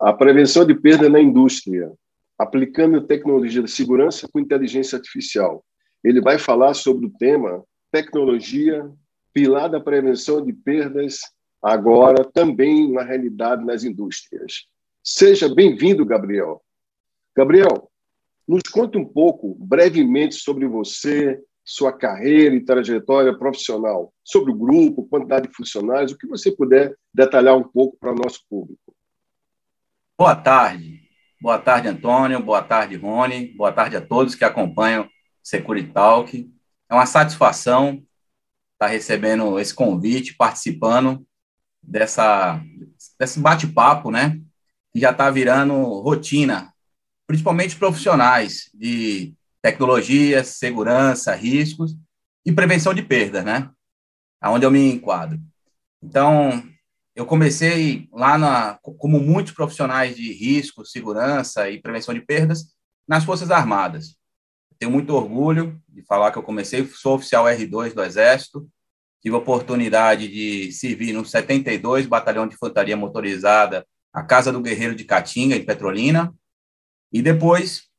A prevenção de perda na indústria, aplicando tecnologia de segurança com inteligência artificial. Ele vai falar sobre o tema tecnologia, pilar da prevenção de perdas, agora também na realidade nas indústrias. Seja bem-vindo, Gabriel. Gabriel, nos conte um pouco, brevemente, sobre você, sua carreira e trajetória profissional, sobre o grupo, quantidade de funcionários, o que você puder detalhar um pouco para o nosso público. Boa tarde. Boa tarde, Antônio. Boa tarde, Rony. Boa tarde a todos que acompanham Security Talk. É uma satisfação estar recebendo esse convite, participando dessa, desse bate-papo, né? Que já está virando rotina, principalmente profissionais de tecnologia, segurança, riscos e prevenção de perdas, né? Aonde eu me enquadro. Então, eu comecei lá na, como muitos profissionais de risco, segurança e prevenção de perdas nas Forças Armadas. Tenho muito orgulho de falar que eu comecei, sou oficial R2 do Exército, tive a oportunidade de servir no 72 Batalhão de Infantaria Motorizada, a Casa do Guerreiro de Catinga, em Petrolina, e depois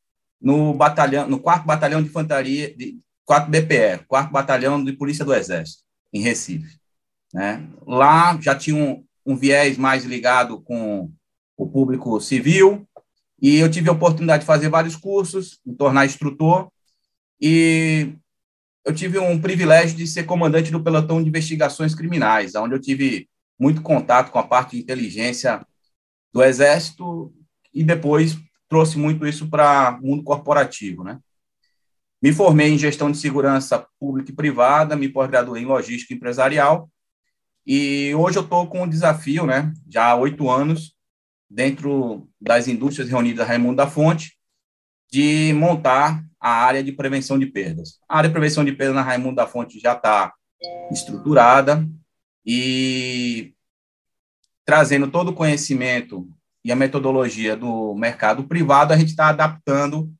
no batalhão, no 4 Batalhão de Infantaria, de 4 BPE, 4 Batalhão de Polícia do Exército, em Recife. Né? Lá já tinha um, um viés mais ligado com o público civil, e eu tive a oportunidade de fazer vários cursos, me tornar instrutor, e eu tive um privilégio de ser comandante do pelotão de investigações criminais, onde eu tive muito contato com a parte de inteligência do Exército e depois trouxe muito isso para o mundo corporativo, né? Me formei em gestão de segurança pública e privada, me pós-graduei em logística empresarial e hoje eu estou com um desafio, né? Já há oito anos, dentro das indústrias reunidas Raimundo da Fonte, de montar a área de prevenção de perdas. A área de prevenção de perdas na Raimundo da Fonte já está estruturada e trazendo todo o conhecimento e a metodologia do mercado privado, a gente está adaptando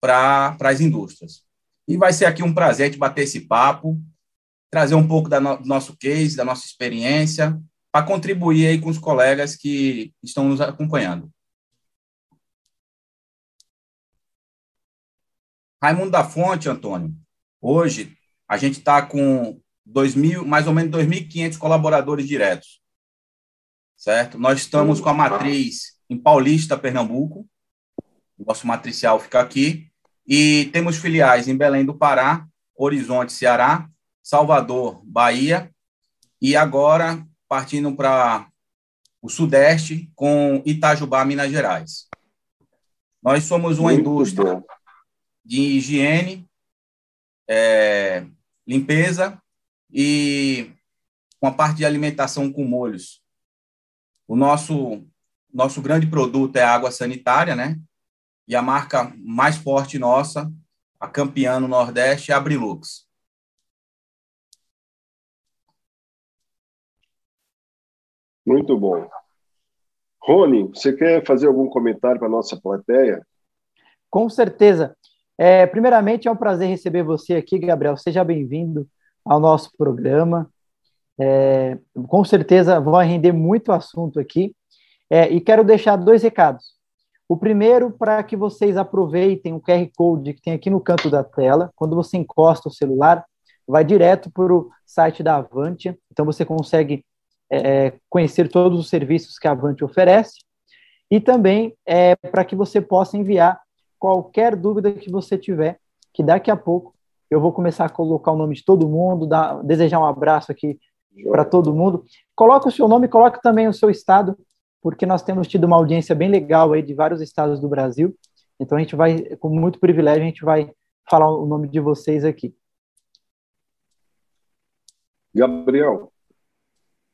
para as indústrias. E vai ser aqui um prazer de bater esse papo, trazer um pouco no, do nosso case, da nossa experiência, para contribuir aí com os colegas que estão nos acompanhando. Raimundo da Fonte, Antônio, hoje a gente está com 2.000, mais ou menos 2.500 colaboradores diretos certo? Nós estamos com a matriz em Paulista, Pernambuco. Nosso matricial fica aqui. E temos filiais em Belém do Pará, Horizonte, Ceará, Salvador, Bahia. E agora partindo para o Sudeste, com Itajubá, Minas Gerais. Nós somos uma Muito indústria bom. de higiene, é, limpeza e uma parte de alimentação com molhos o nosso nosso grande produto é a água sanitária, né? E a marca mais forte nossa, a campeã no Nordeste, é a Brilux. Muito bom. Rony, você quer fazer algum comentário para a nossa plateia? Com certeza. É, primeiramente, é um prazer receber você aqui, Gabriel. Seja bem-vindo ao nosso programa. É, com certeza vai render muito assunto aqui. É, e quero deixar dois recados. O primeiro, para que vocês aproveitem o QR Code que tem aqui no canto da tela. Quando você encosta o celular, vai direto para o site da Avantia. Então, você consegue é, conhecer todos os serviços que a Avantia oferece. E também é, para que você possa enviar qualquer dúvida que você tiver, que daqui a pouco eu vou começar a colocar o nome de todo mundo, dar, desejar um abraço aqui para todo mundo. Coloque o seu nome, coloque também o seu estado, porque nós temos tido uma audiência bem legal aí de vários estados do Brasil. Então a gente vai, com muito privilégio, a gente vai falar o nome de vocês aqui. Gabriel,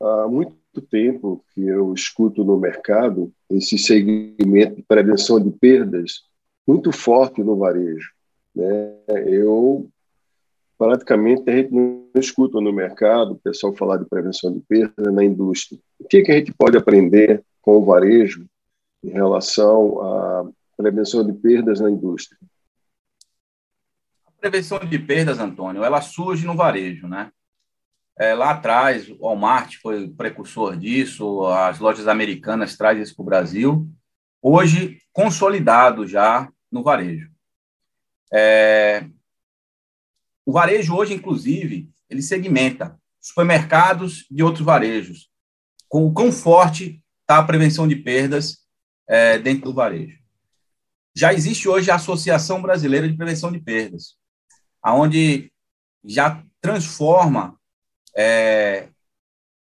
há muito tempo que eu escuto no mercado esse segmento de prevenção de perdas muito forte no varejo. Né? Eu praticamente a gente não escuta no mercado o pessoal falar de prevenção de perda na indústria. O que, que a gente pode aprender com o varejo em relação à prevenção de perdas na indústria? A prevenção de perdas, Antônio, ela surge no varejo, né? É, lá atrás, o Walmart foi precursor disso, as lojas americanas trazem isso para o Brasil, hoje consolidado já no varejo. É, o varejo hoje, inclusive, ele segmenta supermercados de outros varejos. Com o quão forte está a prevenção de perdas é, dentro do varejo. Já existe hoje a Associação Brasileira de Prevenção de Perdas, aonde já transforma é,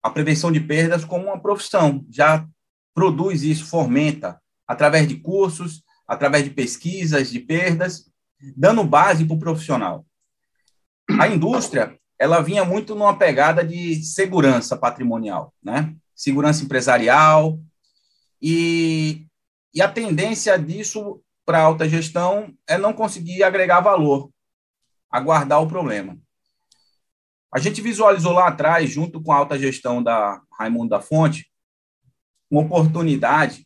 a prevenção de perdas como uma profissão, já produz isso, fomenta, através de cursos, através de pesquisas de perdas, dando base para o profissional. A indústria, ela vinha muito numa pegada de segurança patrimonial, né? Segurança empresarial e, e a tendência disso para a alta gestão é não conseguir agregar valor, aguardar o problema. A gente visualizou lá atrás, junto com a alta gestão da Raimundo da Fonte, uma oportunidade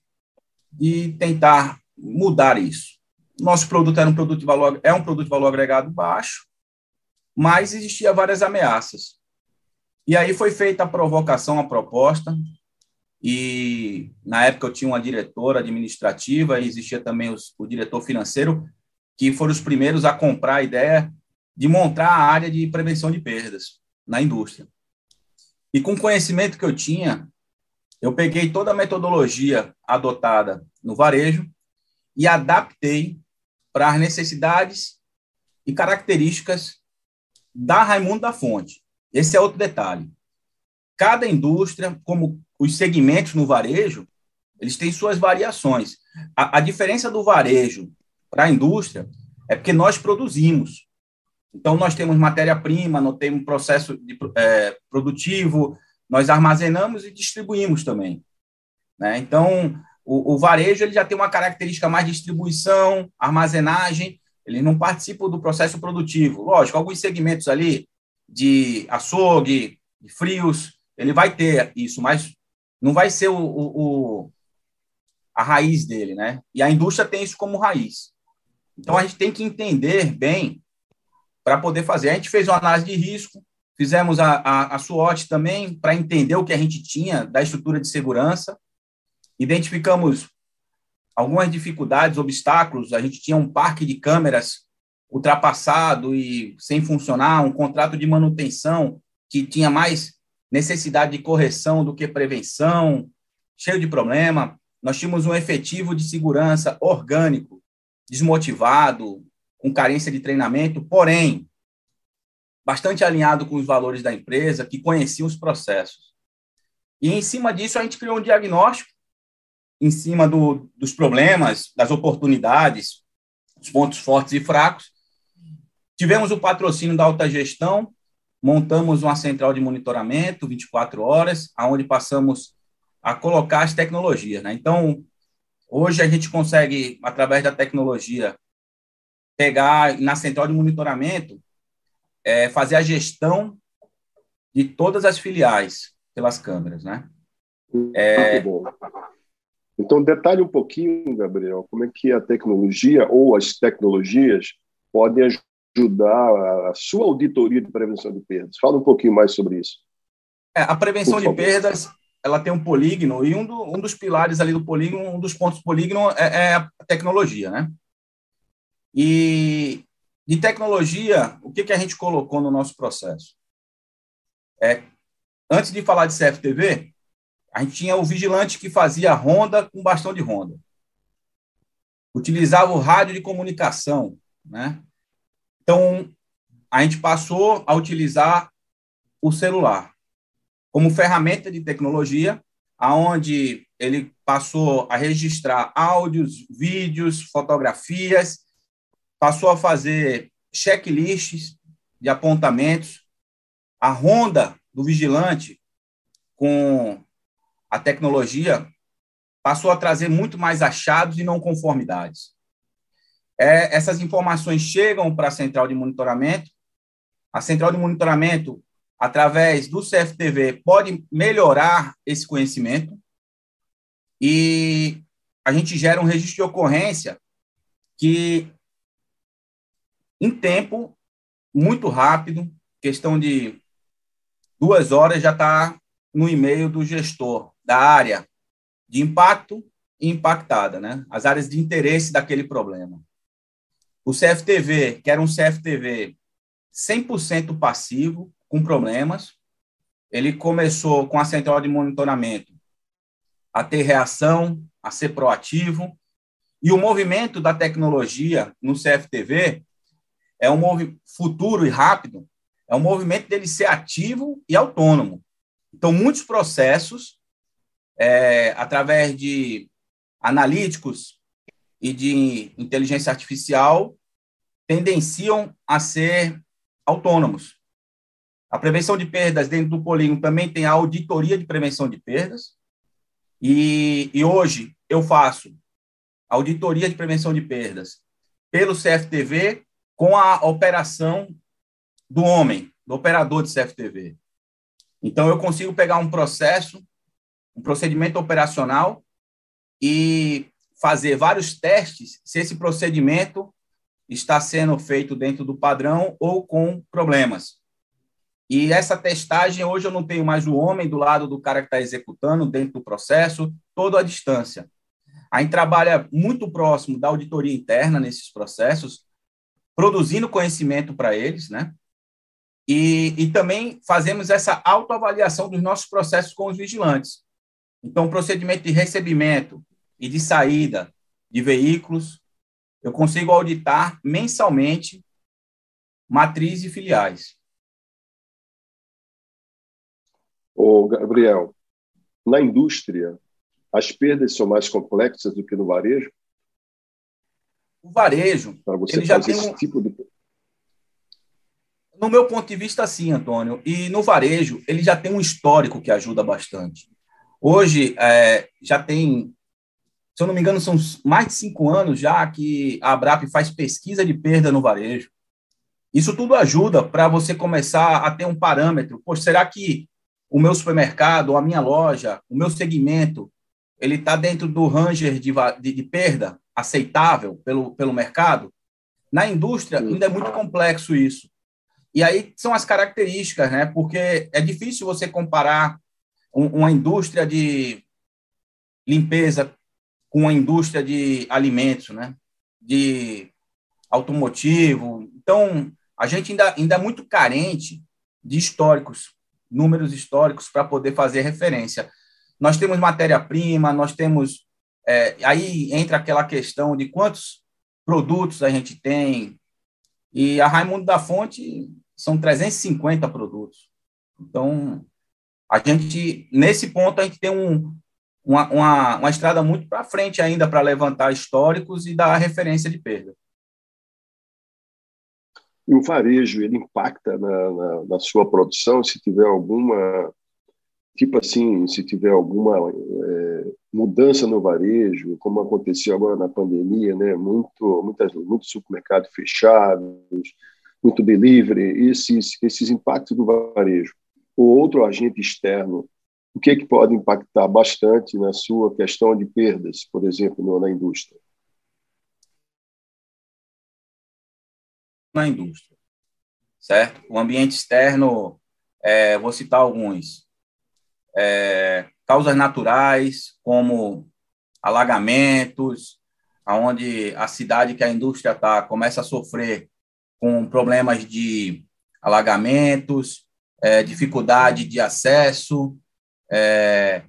de tentar mudar isso. Nosso produto era um produto de valor, é um produto de valor agregado baixo, mas existia várias ameaças. E aí foi feita a provocação, a proposta, e na época eu tinha uma diretora administrativa e existia também os, o diretor financeiro, que foram os primeiros a comprar a ideia de montar a área de prevenção de perdas na indústria. E com o conhecimento que eu tinha, eu peguei toda a metodologia adotada no varejo e adaptei para as necessidades e características da Raimundo da Fonte. Esse é outro detalhe. Cada indústria, como os segmentos no varejo, eles têm suas variações. A, a diferença do varejo para a indústria é porque nós produzimos. Então, nós temos matéria-prima, nós temos processo de, é, produtivo, nós armazenamos e distribuímos também. Né? Então, o, o, varejo ele já tem uma característica mais de distribuição, armazenagem, ele não participa do processo produtivo. Lógico, alguns segmentos ali de açougue, de frios, ele vai ter isso, mas não vai ser o, o, o, a raiz dele, né? E a indústria tem isso como raiz. Então a gente tem que entender bem para poder fazer. A gente fez uma análise de risco, fizemos a, a, a SWOT também para entender o que a gente tinha da estrutura de segurança, identificamos algumas dificuldades, obstáculos. A gente tinha um parque de câmeras ultrapassado e sem funcionar, um contrato de manutenção que tinha mais necessidade de correção do que prevenção, cheio de problema. Nós tínhamos um efetivo de segurança orgânico, desmotivado, com carência de treinamento, porém, bastante alinhado com os valores da empresa, que conhecia os processos. E em cima disso, a gente criou um diagnóstico, em cima do, dos problemas, das oportunidades, dos pontos fortes e fracos. Tivemos o patrocínio da alta gestão, montamos uma central de monitoramento 24 horas, aonde passamos a colocar as tecnologias. Né? Então, hoje a gente consegue, através da tecnologia, pegar na central de monitoramento, é, fazer a gestão de todas as filiais pelas câmeras, né? É... Então, detalhe um pouquinho, Gabriel, como é que a tecnologia ou as tecnologias podem ajudar a sua auditoria de prevenção de perdas. Fala um pouquinho mais sobre isso. É, a prevenção de perdas, ela tem um polígono e um, do, um, dos pilares ali do polígono, um dos pontos do polígono é, é a tecnologia, né? E de tecnologia, o que, que a gente colocou no nosso processo? É, antes de falar de CFTV, a gente tinha o vigilante que fazia ronda com bastão de ronda. Utilizava o rádio de comunicação, né? Então, a gente passou a utilizar o celular como ferramenta de tecnologia, aonde ele passou a registrar áudios, vídeos, fotografias, passou a fazer checklists de apontamentos. A ronda do vigilante com a tecnologia passou a trazer muito mais achados e não conformidades. É, essas informações chegam para a central de monitoramento. A central de monitoramento, através do CFTV, pode melhorar esse conhecimento e a gente gera um registro de ocorrência que, em tempo muito rápido, questão de duas horas, já está no e-mail do gestor da área de impacto impactada, né? As áreas de interesse daquele problema. O CFTV, que era um CFTV 100% passivo, com problemas, ele começou com a central de monitoramento a ter reação, a ser proativo, e o movimento da tecnologia no CFTV é um futuro e rápido, é um movimento dele ser ativo e autônomo. Então, muitos processos, é, através de analíticos e de inteligência artificial, tendenciam a ser autônomos. A prevenção de perdas dentro do polígono também tem a auditoria de prevenção de perdas. E, e hoje eu faço auditoria de prevenção de perdas pelo CFTV com a operação do homem, do operador de CFTV. Então, eu consigo pegar um processo, um procedimento operacional e fazer vários testes se esse procedimento está sendo feito dentro do padrão ou com problemas. E essa testagem, hoje eu não tenho mais o homem do lado do cara que está executando dentro do processo, todo à distância. A gente trabalha muito próximo da auditoria interna nesses processos, produzindo conhecimento para eles, né? E, e também fazemos essa autoavaliação dos nossos processos com os vigilantes. Então, o procedimento de recebimento e de saída de veículos, eu consigo auditar mensalmente matriz e filiais. Ô, Gabriel, na indústria, as perdas são mais complexas do que no varejo? O varejo, para você ele já tem um... tipo de no meu ponto de vista, sim, Antônio. E no varejo, ele já tem um histórico que ajuda bastante. Hoje, é, já tem, se eu não me engano, são mais de cinco anos já que a Abrap faz pesquisa de perda no varejo. Isso tudo ajuda para você começar a ter um parâmetro. Poxa, será que o meu supermercado, a minha loja, o meu segmento, ele está dentro do ranger de, de, de perda aceitável pelo, pelo mercado, na indústria ainda é muito complexo isso. E aí são as características, né? Porque é difícil você comparar um, uma indústria de limpeza com uma indústria de alimentos, né? De automotivo. Então, a gente ainda, ainda é muito carente de históricos, números históricos para poder fazer referência. Nós temos matéria-prima, nós temos é, aí entra aquela questão de quantos produtos a gente tem. E a Raimundo da Fonte são 350 produtos. Então, a gente, nesse ponto, a gente tem um, uma, uma, uma estrada muito para frente ainda para levantar históricos e dar referência de perda. E o varejo, ele impacta na, na, na sua produção, se tiver alguma tipo assim, se tiver alguma é, mudança no varejo, como aconteceu agora na pandemia, né, muito, muitas, muitos supermercados fechados, muito delivery, esses, esses impactos do varejo, ou outro agente externo, o que, é que pode impactar bastante na sua questão de perdas, por exemplo, na indústria? Na indústria, certo? O ambiente externo, é, vou citar alguns, é, causas naturais, como alagamentos, aonde a cidade que a indústria está começa a sofrer com problemas de alagamentos, é, dificuldade de acesso, é,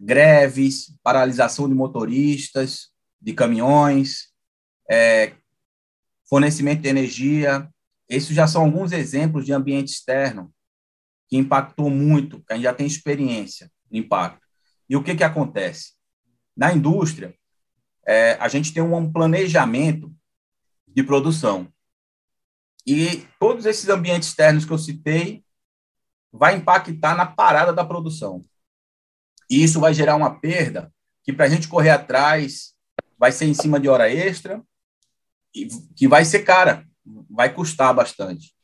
greves, paralisação de motoristas, de caminhões, é, fornecimento de energia. Esses já são alguns exemplos de ambiente externo que impactou muito, que a gente já tem experiência impacto. E o que, que acontece? Na indústria, é, a gente tem um planejamento de produção. E todos esses ambientes externos que eu citei vai impactar na parada da produção. E isso vai gerar uma perda que, para a gente correr atrás, vai ser em cima de hora extra, e que vai ser cara, vai custar bastante.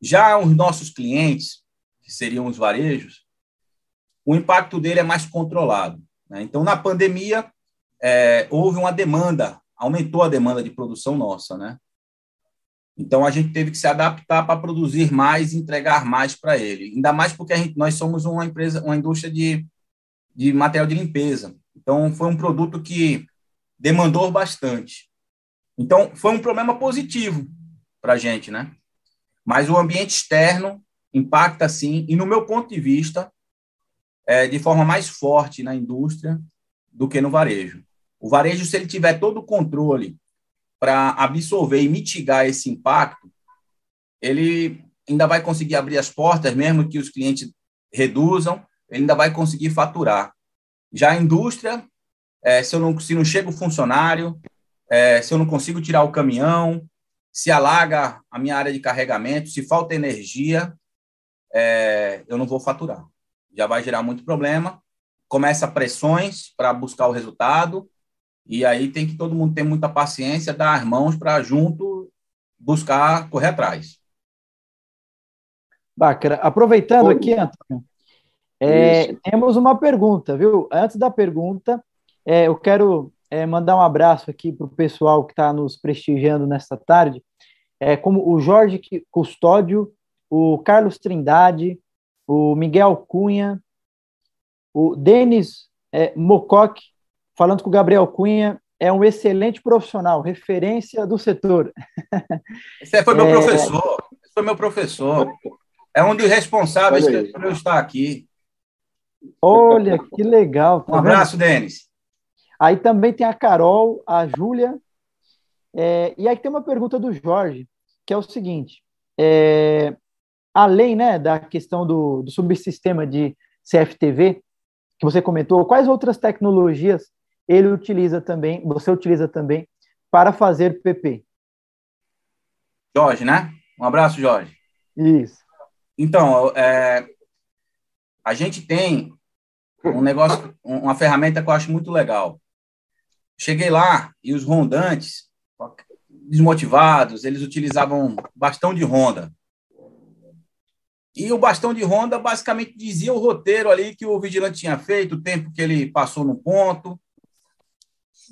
Já os nossos clientes, que seriam os varejos, o impacto dele é mais controlado. Né? Então, na pandemia, é, houve uma demanda, aumentou a demanda de produção nossa, né? Então, a gente teve que se adaptar para produzir mais e entregar mais para ele. Ainda mais porque gente, nós somos uma empresa, uma indústria de, de material de limpeza. Então, foi um produto que demandou bastante. Então, foi um problema positivo para a gente, né? Mas o ambiente externo impacta, sim, e no meu ponto de vista, é, de forma mais forte na indústria do que no varejo. O varejo, se ele tiver todo o controle para absorver e mitigar esse impacto, ele ainda vai conseguir abrir as portas, mesmo que os clientes reduzam, ele ainda vai conseguir faturar. Já a indústria, é, se, eu não, se não chega o funcionário, é, se eu não consigo tirar o caminhão, se alaga a minha área de carregamento, se falta energia, é, eu não vou faturar. Já vai gerar muito problema. Começa pressões para buscar o resultado, e aí tem que todo mundo ter muita paciência, dar as mãos para junto buscar correr atrás. Bacana. Aproveitando aqui, Antônio, é, temos uma pergunta, viu? Antes da pergunta, é, eu quero é, mandar um abraço aqui para o pessoal que está nos prestigiando nesta tarde, é, como o Jorge Custódio, o Carlos Trindade, o Miguel Cunha, o Denis é, Mocoque, falando com o Gabriel Cunha, é um excelente profissional, referência do setor. Esse foi meu é... professor, esse foi meu professor. É um dos responsáveis por eu estar aqui. Olha, que legal. Tá um abraço, vendo? Denis. Aí também tem a Carol, a Júlia. É, e aí tem uma pergunta do Jorge, que é o seguinte: é, além né, da questão do, do subsistema de CFTV, que você comentou, quais outras tecnologias ele utiliza também, você utiliza também, para fazer PP? Jorge, né? Um abraço, Jorge. Isso. Então, é, a gente tem um negócio, uma ferramenta que eu acho muito legal. Cheguei lá e os rondantes, desmotivados, eles utilizavam bastão de ronda. E o bastão de ronda basicamente dizia o roteiro ali que o vigilante tinha feito, o tempo que ele passou no ponto.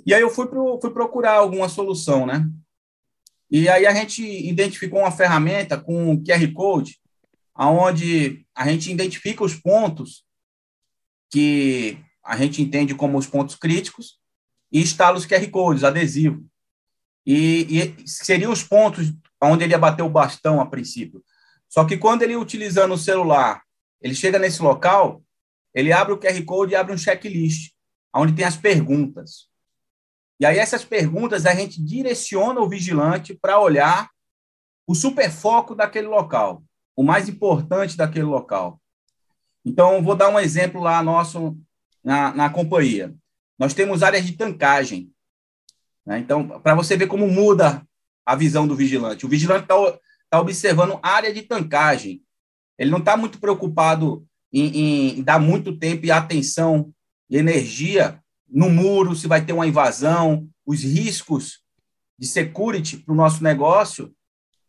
E aí eu fui, pro, fui procurar alguma solução, né? E aí a gente identificou uma ferramenta com QR Code, onde a gente identifica os pontos que a gente entende como os pontos críticos e instala os QR Codes, adesivo. E, e seriam os pontos onde ele ia bater o bastão a princípio. Só que quando ele utilizando o celular, ele chega nesse local, ele abre o QR Code e abre um checklist, onde tem as perguntas. E aí essas perguntas a gente direciona o vigilante para olhar o superfoco daquele local, o mais importante daquele local. Então, vou dar um exemplo lá nosso na, na companhia. Nós temos áreas de tancagem. Né? Então, para você ver como muda a visão do vigilante. O vigilante está tá observando área de tancagem. Ele não está muito preocupado em, em, dar muito tempo e atenção e energia no muro, se vai ter uma invasão, os riscos de security para o nosso negócio,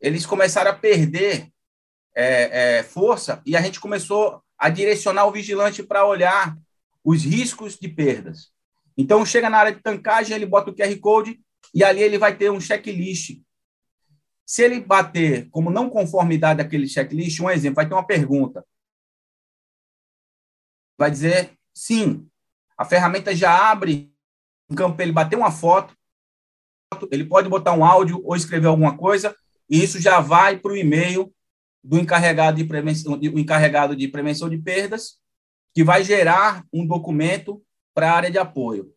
eles começaram a perder é, é, força e a gente começou a direcionar o vigilante para olhar os riscos de perdas. Então, chega na área de tancagem, ele bota o QR Code e ali ele vai ter um checklist. Se ele bater como não conformidade daquele checklist, um exemplo, vai ter uma pergunta. Vai dizer sim. A ferramenta já abre um campo para ele bater uma foto, ele pode botar um áudio ou escrever alguma coisa, e isso já vai para o e-mail do encarregado de prevenção, o encarregado de prevenção de perdas, que vai gerar um documento para a área de apoio.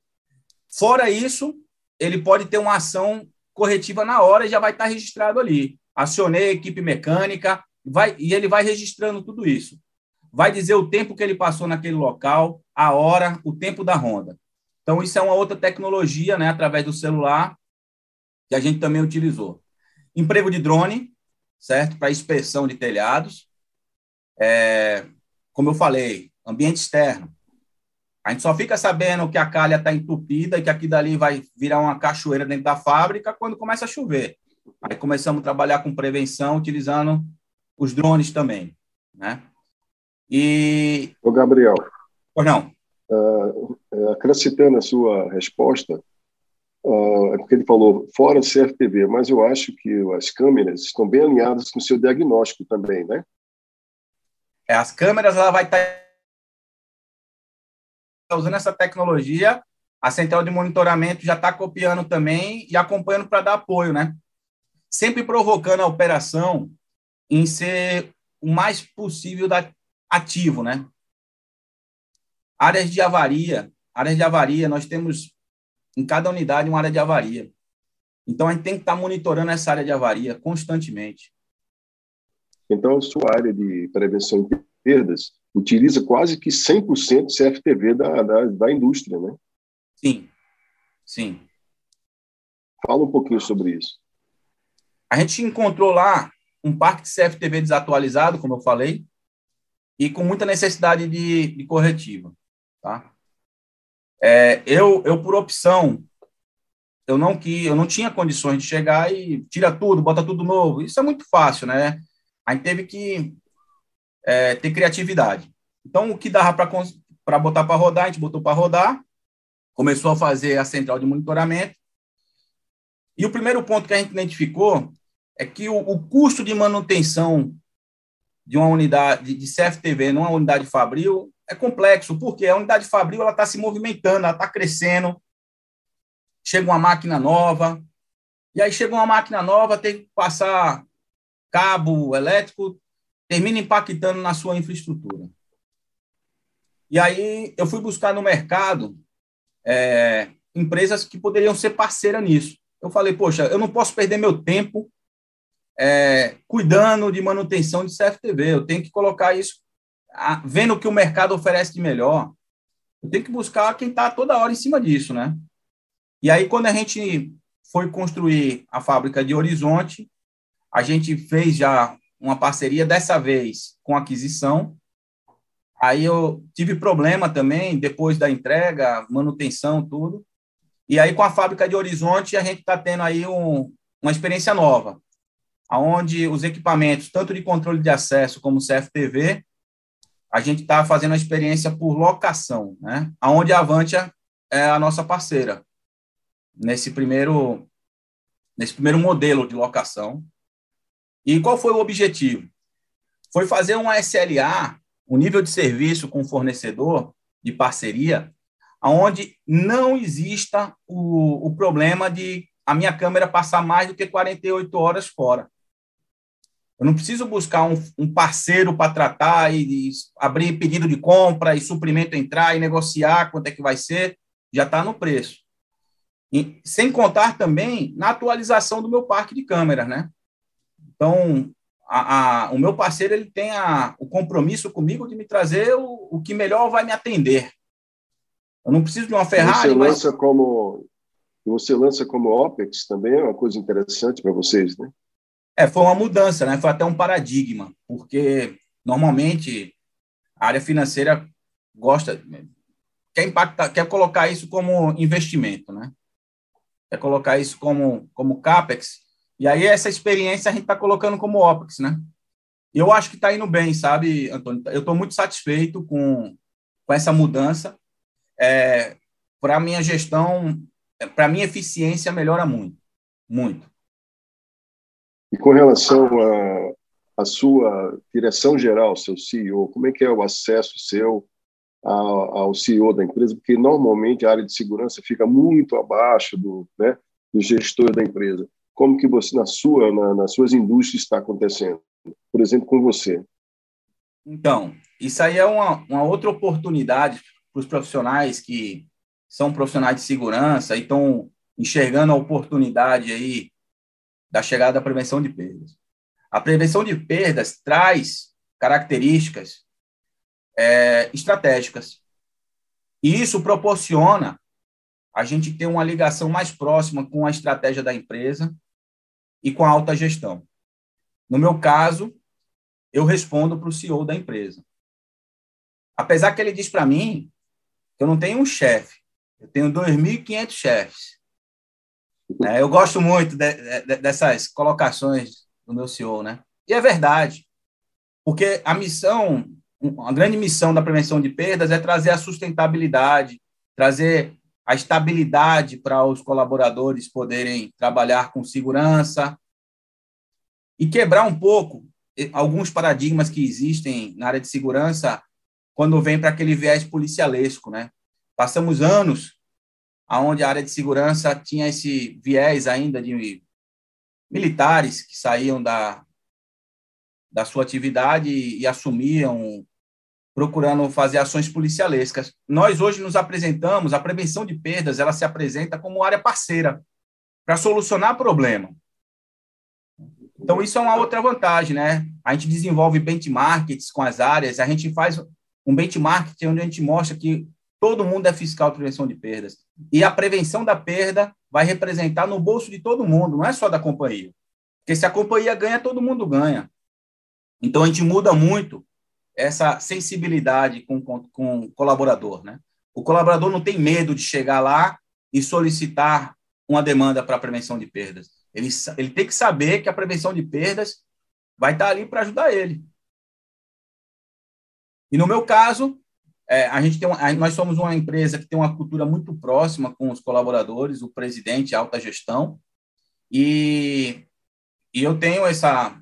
Fora isso, ele pode ter uma ação corretiva na hora e já vai estar registrado ali. Acionei a equipe mecânica, vai, e ele vai registrando tudo isso. Vai dizer o tempo que ele passou naquele local, a hora, o tempo da ronda. Então, isso é uma outra tecnologia, né, através do celular, que a gente também utilizou. Emprego de drone, certo? Para inspeção de telhados. É, como eu falei, ambiente externo. A gente só fica sabendo que a calha está entupida e que aqui dali vai virar uma cachoeira dentro da fábrica quando começa a chover. Aí começamos a trabalhar com prevenção, utilizando os drones também, né? E... Ô, Gabriel. Pois não. Uh, acrescentando a sua resposta, Uh, porque ele falou fora CFTV, mas eu acho que as câmeras estão bem alinhadas com o seu diagnóstico também, né? É, as câmeras ela vai estar tá usando essa tecnologia a central de monitoramento já está copiando também e acompanhando para dar apoio, né? Sempre provocando a operação em ser o mais possível da, ativo, né? Áreas de avaria, áreas de avaria, nós temos em cada unidade uma área de avaria. Então a gente tem que estar tá monitorando essa área de avaria constantemente. Então sua área de prevenção perdas utiliza quase que 100% CFTV da, da, da indústria, né? Sim, sim. Fala um pouquinho sobre isso. A gente encontrou lá um parque de CFTV desatualizado, como eu falei, e com muita necessidade de, de corretiva, tá? É, eu, eu, por opção, eu não que eu não tinha condições de chegar e tira tudo, bota tudo novo. Isso é muito fácil, né? A gente teve que é, ter criatividade. Então, o que dava para botar para rodar, a gente botou para rodar, começou a fazer a central de monitoramento. E o primeiro ponto que a gente identificou é que o, o custo de manutenção de uma unidade de CFTV numa unidade fabril é complexo, porque a unidade fabril ela está se movimentando, ela está crescendo, chega uma máquina nova, e aí chega uma máquina nova, tem que passar cabo elétrico, termina impactando na sua infraestrutura. E aí eu fui buscar no mercado é, empresas que poderiam ser parceiras nisso. Eu falei, poxa, eu não posso perder meu tempo é, cuidando de manutenção de CFTV, eu tenho que colocar isso, a, vendo o que o mercado oferece de melhor. Eu tenho que buscar quem está toda hora em cima disso, né? E aí, quando a gente foi construir a fábrica de Horizonte, a gente fez já uma parceria, dessa vez com aquisição. Aí eu tive problema também, depois da entrega, manutenção, tudo. E aí, com a fábrica de Horizonte, a gente está tendo aí um, uma experiência nova, onde os equipamentos, tanto de controle de acesso como CFTV, a gente está fazendo a experiência por locação, né? Onde a Avantia é a nossa parceira nesse primeiro nesse primeiro modelo de locação. E qual foi o objetivo? Foi fazer um SLA, um nível de serviço com o fornecedor de parceria, aonde não exista o, o problema de a minha câmera passar mais do que 48 horas fora. Eu não preciso buscar um, um parceiro para tratar e, e, abrir pedido de compra e suprimento entrar e negociar quanto é que vai ser, já está no preço. E, sem contar também na atualização do meu parque de câmeras, né? Então, a, a, o meu parceiro ele tem a, o compromisso comigo de me trazer o, o que melhor vai me atender. Eu não preciso de uma Ferrari, você lança mas... como você lança como OPEX também é uma coisa interessante para vocês, né? É, foi uma mudança, né? Foi até um paradigma, porque normalmente a área financeira gosta quer impactar, quer colocar isso como investimento, né? Quer colocar isso como como capex e aí, essa experiência a gente está colocando como OPEX, né? Eu acho que está indo bem, sabe, Antônio? Eu estou muito satisfeito com, com essa mudança. É, para a minha gestão, para a minha eficiência, melhora muito. Muito. E com relação à sua direção geral, seu CEO, como é que é o acesso seu ao, ao CEO da empresa? Porque normalmente a área de segurança fica muito abaixo do, né, do gestor da empresa como que você na sua na, nas suas indústrias está acontecendo por exemplo com você? Então isso aí é uma, uma outra oportunidade para os profissionais que são profissionais de segurança e estão enxergando a oportunidade aí da chegada da prevenção de perdas. A prevenção de perdas traz características é, estratégicas. E isso proporciona a gente ter uma ligação mais próxima com a estratégia da empresa e com a alta gestão. No meu caso, eu respondo para o CEO da empresa. Apesar que ele diz para mim que eu não tenho um chefe, eu tenho 2.500 chefes. É, eu gosto muito de, de, dessas colocações do meu CEO, né? E é verdade, porque a missão, a grande missão da prevenção de perdas é trazer a sustentabilidade, trazer a estabilidade para os colaboradores poderem trabalhar com segurança e quebrar um pouco alguns paradigmas que existem na área de segurança quando vem para aquele viés policialesco, né? Passamos anos aonde a área de segurança tinha esse viés ainda de militares que saíam da, da sua atividade e, e assumiam procurando fazer ações policialescas. Nós hoje nos apresentamos, a prevenção de perdas, ela se apresenta como área parceira para solucionar problema. Então isso é uma outra vantagem, né? A gente desenvolve benchmarks com as áreas, a gente faz um benchmark onde a gente mostra que todo mundo é fiscal de prevenção de perdas. E a prevenção da perda vai representar no bolso de todo mundo, não é só da companhia. Porque se a companhia ganha, todo mundo ganha. Então a gente muda muito essa sensibilidade com, com, com o colaborador. Né? O colaborador não tem medo de chegar lá e solicitar uma demanda para prevenção de perdas. Ele, ele tem que saber que a prevenção de perdas vai estar ali para ajudar ele. E no meu caso, é, a gente tem uma, nós somos uma empresa que tem uma cultura muito próxima com os colaboradores, o presidente, a alta gestão, e, e eu tenho essa,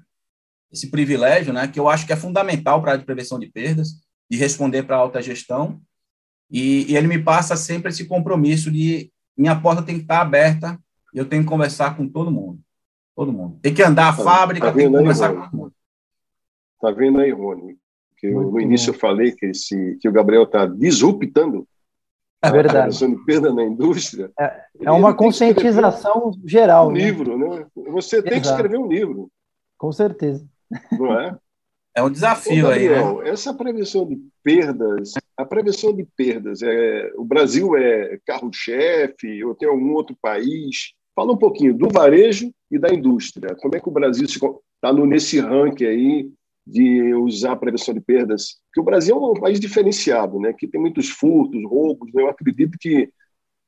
esse privilégio, né, que eu acho que é fundamental para a prevenção de perdas, de responder para a alta gestão, e, e, ele me passa sempre esse compromisso de minha porta tem que estar aberta e eu tenho que conversar com todo mundo. Todo mundo. Tem que andar a tá, fábrica, tá tem que conversar aí, com todo mundo. Está vendo aí, Rony? Que eu, no início eu falei que, esse, que o Gabriel está disruptando é verdade. a de perda na indústria. É, é uma conscientização geral. Um né? livro, né? Você Exato. tem que escrever um livro. Com certeza. Não é? É um desafio Ô, Gabriel, aí, né? Essa prevenção de perdas, a prevenção de perdas, é, o Brasil é carro-chefe, ou tem algum outro país? Fala um pouquinho do varejo e da indústria. Como é que o Brasil está nesse ranking aí de usar a prevenção de perdas? Porque o Brasil é um país diferenciado, né? Que tem muitos furtos, roubos. Né? Eu acredito que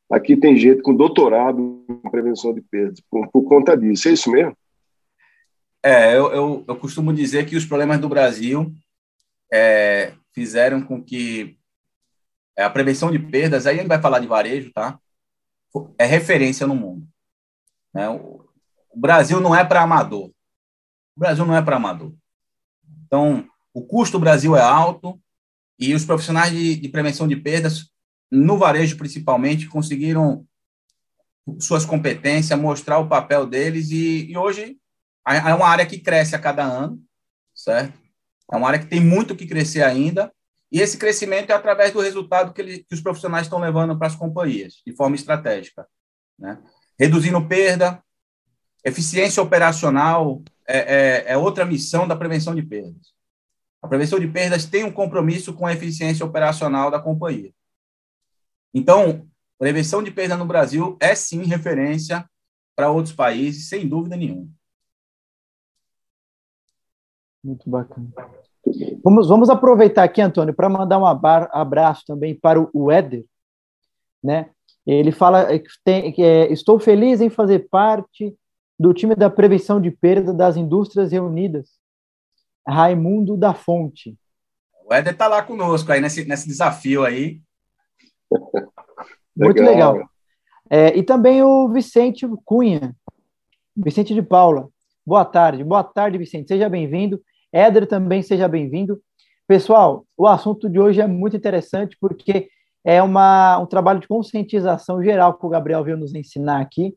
aqui tem gente com doutorado em prevenção de perdas por, por conta disso. É isso mesmo? É, eu, eu, eu, costumo dizer que os problemas do Brasil é, fizeram com que é, a prevenção de perdas, aí a gente vai falar de varejo, tá? É referência no mundo. Né? O, o Brasil não é para amador. O Brasil não é para amador. Então, o custo do Brasil é alto e os profissionais de, de prevenção de perdas, no varejo principalmente, conseguiram suas competências, mostrar o papel deles e, e hoje é uma área que cresce a cada ano, certo? É uma área que tem muito que crescer ainda, e esse crescimento é através do resultado que, ele, que os profissionais estão levando para as companhias, de forma estratégica. Né? Reduzindo perda, eficiência operacional é, é, é, outra missão da prevenção de perdas. A prevenção de perdas tem um compromisso com a eficiência operacional da companhia. Então, prevenção de perda no Brasil é sim referência para outros países, sem dúvida nenhuma. Muito bacana. Vamos, vamos aproveitar aqui, Antônio, para mandar um abraço também para o Éder, né? Ele fala que, tem, que é, estou feliz em fazer parte do time da prevenção de perda das indústrias reunidas. Raimundo da Fonte. O Éder está lá conosco aí nesse, nesse desafio aí. Muito legal. legal. É, e também o Vicente Cunha, Vicente de Paula. Boa tarde, boa tarde, Vicente. Seja bem-vindo. Éder também seja bem-vindo. Pessoal, o assunto de hoje é muito interessante porque é uma, um trabalho de conscientização geral que o Gabriel veio nos ensinar aqui,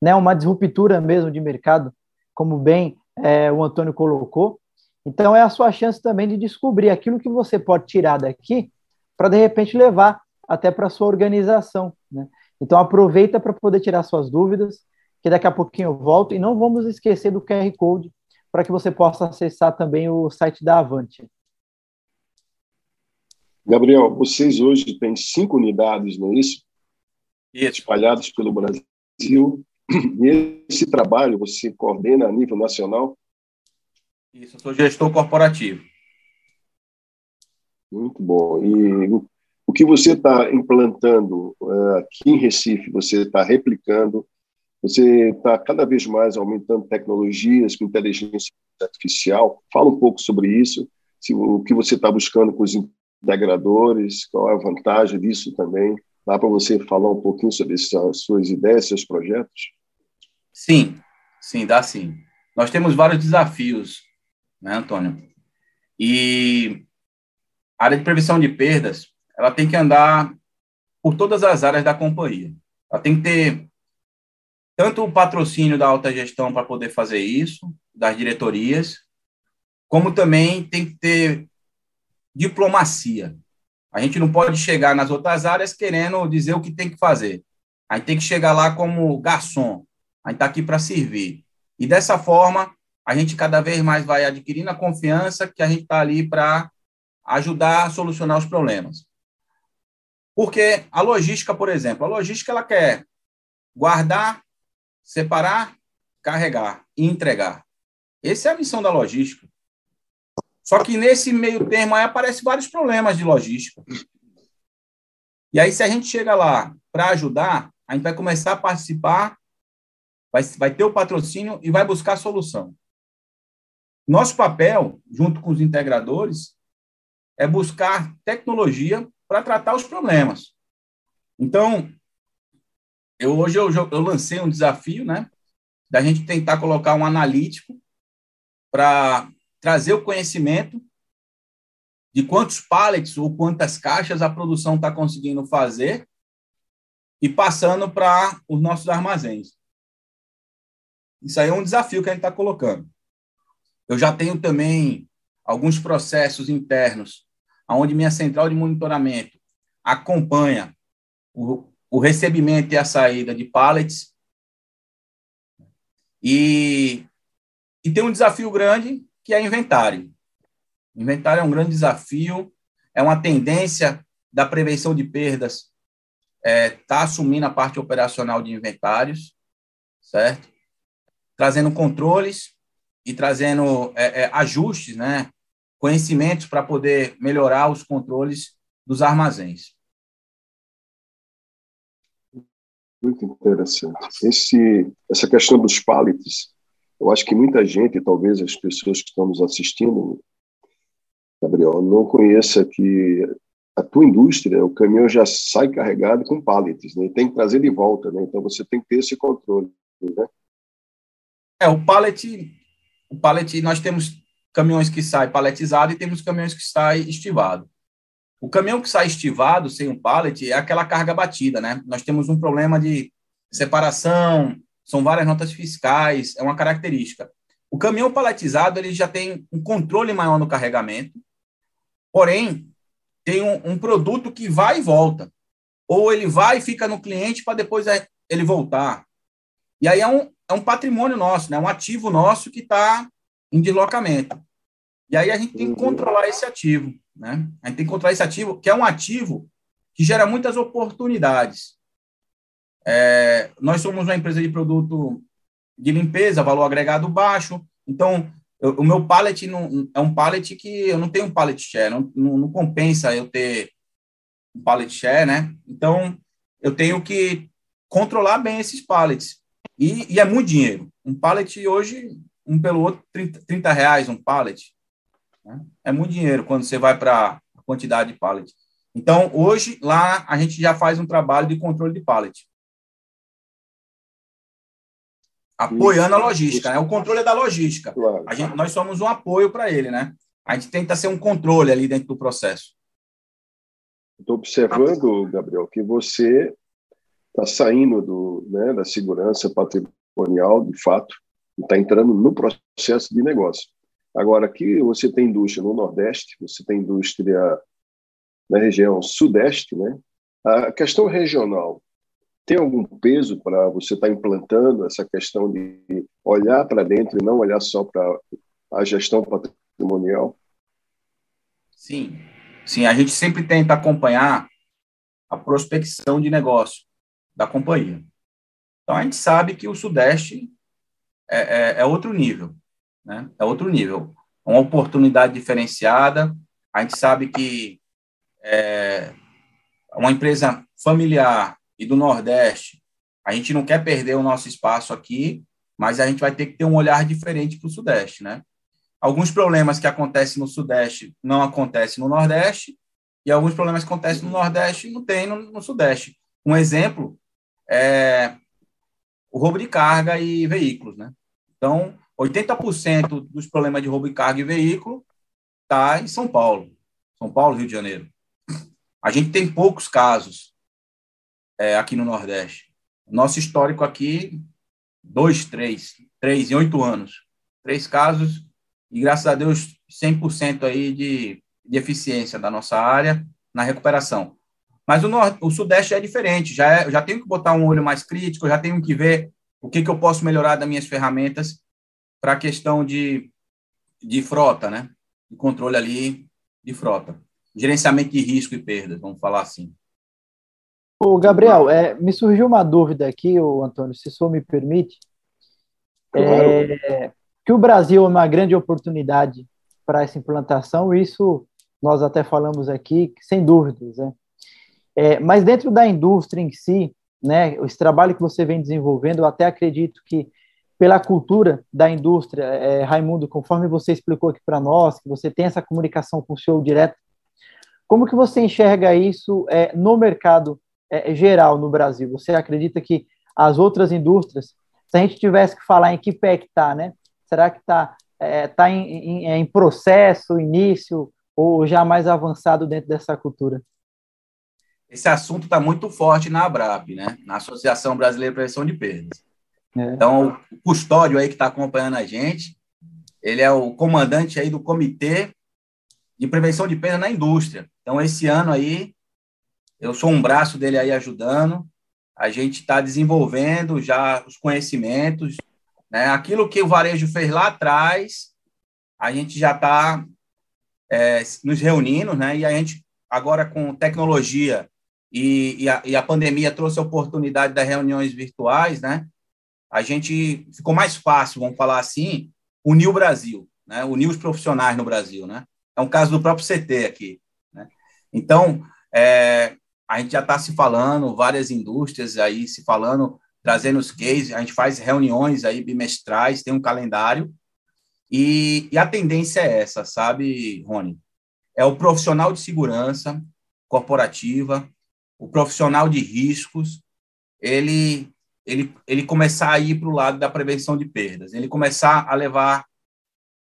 né? uma disruptura mesmo de mercado, como bem é, o Antônio colocou. Então, é a sua chance também de descobrir aquilo que você pode tirar daqui para, de repente, levar até para a sua organização. Né? Então, aproveita para poder tirar suas dúvidas, que daqui a pouquinho eu volto. E não vamos esquecer do QR Code para que você possa acessar também o site da Avante. Gabriel, vocês hoje têm cinco unidades, não é isso? isso. Espalhadas pelo Brasil. E esse trabalho você coordena a nível nacional? Isso, eu sou gestor corporativo. Muito bom. E o que você está implantando uh, aqui em Recife, você está replicando você está cada vez mais aumentando tecnologias com inteligência artificial. Fala um pouco sobre isso, se, o que você está buscando com os integradores, qual é a vantagem disso também. Dá para você falar um pouquinho sobre essas suas ideias, seus projetos? Sim, sim, dá sim. Nós temos vários desafios, né, Antônio? E a área de prevenção de perdas, ela tem que andar por todas as áreas da companhia. Ela tem que ter tanto o patrocínio da alta gestão para poder fazer isso, das diretorias, como também tem que ter diplomacia. A gente não pode chegar nas outras áreas querendo dizer o que tem que fazer. A gente tem que chegar lá como garçom. A gente está aqui para servir. E dessa forma, a gente cada vez mais vai adquirindo a confiança que a gente está ali para ajudar a solucionar os problemas. Porque a logística, por exemplo, a logística ela quer guardar, separar, carregar e entregar. Essa é a missão da logística. Só que nesse meio termo aí aparecem vários problemas de logística. E aí, se a gente chega lá para ajudar, a gente vai começar a participar, vai, vai ter o patrocínio e vai buscar a solução. Nosso papel, junto com os integradores, é buscar tecnologia para tratar os problemas. Então, eu, hoje eu, eu lancei um desafio, né, da gente tentar colocar um analítico para trazer o conhecimento de quantos pallets ou quantas caixas a produção está conseguindo fazer e passando para os nossos armazéns. Isso aí é um desafio que a gente está colocando. Eu já tenho também alguns processos internos, onde minha central de monitoramento acompanha o, o recebimento e a saída de pallets. E, e tem um desafio grande, que é inventário. Inventário é um grande desafio, é uma tendência da prevenção de perdas está é, tá assumindo a parte operacional de inventários, certo? Trazendo controles e trazendo é, é, ajustes, né? conhecimentos para poder melhorar os controles dos armazéns. Muito interessante. Esse, essa questão dos pallets, eu acho que muita gente, talvez as pessoas que estão nos assistindo, Gabriel, não conheça que a tua indústria, o caminhão já sai carregado com pallets, né? tem que trazer de volta, né? então você tem que ter esse controle. Né? É, o pallet, o pallet, nós temos caminhões que saem paletizado e temos caminhões que saem estivado. O caminhão que sai estivado, sem um pallet, é aquela carga batida, né? Nós temos um problema de separação, são várias notas fiscais, é uma característica. O caminhão paletizado, ele já tem um controle maior no carregamento, porém, tem um, um produto que vai e volta. Ou ele vai e fica no cliente para depois é, ele voltar. E aí é um, é um patrimônio nosso, né? um ativo nosso que está em deslocamento. E aí a gente tem que uhum. controlar esse ativo, né? A gente tem que controlar esse ativo, que é um ativo que gera muitas oportunidades. É, nós somos uma empresa de produto de limpeza, valor agregado baixo, então eu, o meu pallet não, é um pallet que eu não tenho um pallet share, não, não, não compensa eu ter um pallet share, né? Então eu tenho que controlar bem esses pallets. E, e é muito dinheiro. Um pallet hoje um pelo outro 30, 30 reais um pallet. Né? É muito dinheiro quando você vai para a quantidade de pallet. Então, hoje, lá, a gente já faz um trabalho de controle de pallet. Apoiando a logística, né? O controle é da logística. A gente, nós somos um apoio para ele, né? A gente tenta ser um controle ali dentro do processo. Estou observando, Gabriel, que você está saindo do, né, da segurança patrimonial, de fato, está entrando no processo de negócio. Agora, aqui você tem indústria no Nordeste, você tem indústria na região Sudeste, né? A questão regional tem algum peso para você estar tá implantando essa questão de olhar para dentro e não olhar só para a gestão patrimonial? Sim, sim. A gente sempre tenta acompanhar a prospecção de negócio da companhia. Então a gente sabe que o Sudeste é, é, é outro nível, né? É outro nível. Uma oportunidade diferenciada. A gente sabe que é, uma empresa familiar e do Nordeste, a gente não quer perder o nosso espaço aqui, mas a gente vai ter que ter um olhar diferente para o Sudeste, né? Alguns problemas que acontecem no Sudeste não acontecem no Nordeste, e alguns problemas que acontecem no Nordeste não tem no, no Sudeste. Um exemplo é o roubo de carga e veículos, né? Então, 80% dos problemas de roubo de carga e veículo está em São Paulo. São Paulo, Rio de Janeiro. A gente tem poucos casos é, aqui no Nordeste. Nosso histórico aqui, dois, três, três em oito anos. Três casos e, graças a Deus, 100% aí de, de eficiência da nossa área na recuperação. Mas o, Nord, o Sudeste é diferente, já, é, já tenho que botar um olho mais crítico, já tenho que ver o que, que eu posso melhorar das minhas ferramentas para a questão de, de frota, né? De controle ali de frota. Gerenciamento de risco e perdas, vamos falar assim. O Gabriel, é, me surgiu uma dúvida aqui, o Antônio, se o senhor me permite. Claro. É, que o Brasil é uma grande oportunidade para essa implantação, isso nós até falamos aqui, sem dúvidas, né? É, mas dentro da indústria em si, né, esse trabalho que você vem desenvolvendo, eu até acredito que pela cultura da indústria, é, Raimundo, conforme você explicou aqui para nós, que você tem essa comunicação com o show direto, como que você enxerga isso é, no mercado é, geral no Brasil? Você acredita que as outras indústrias, se a gente tivesse que falar em que pé que está, né? Será que está é, tá em, em, é, em processo, início, ou já mais avançado dentro dessa cultura? esse assunto está muito forte na ABRAP, né? na Associação Brasileira de Prevenção de Perdas. É. Então, o custódio aí que está acompanhando a gente, ele é o comandante aí do Comitê de Prevenção de Perda na Indústria. Então, esse ano aí, eu sou um braço dele aí ajudando, a gente está desenvolvendo já os conhecimentos, né? aquilo que o varejo fez lá atrás, a gente já está é, nos reunindo, né? e a gente, agora com tecnologia e, e, a, e a pandemia trouxe a oportunidade das reuniões virtuais, né? A gente ficou mais fácil, vamos falar assim, unir o Brasil, né? Unir os profissionais no Brasil, né? É um caso do próprio CT aqui, né? Então, é, a gente já está se falando, várias indústrias aí se falando, trazendo os cases, a gente faz reuniões aí bimestrais, tem um calendário, e, e, a tendência é essa, sabe, Rony? É o profissional de segurança corporativa, o profissional de riscos, ele, ele, ele começar a ir para o lado da prevenção de perdas, ele começar a levar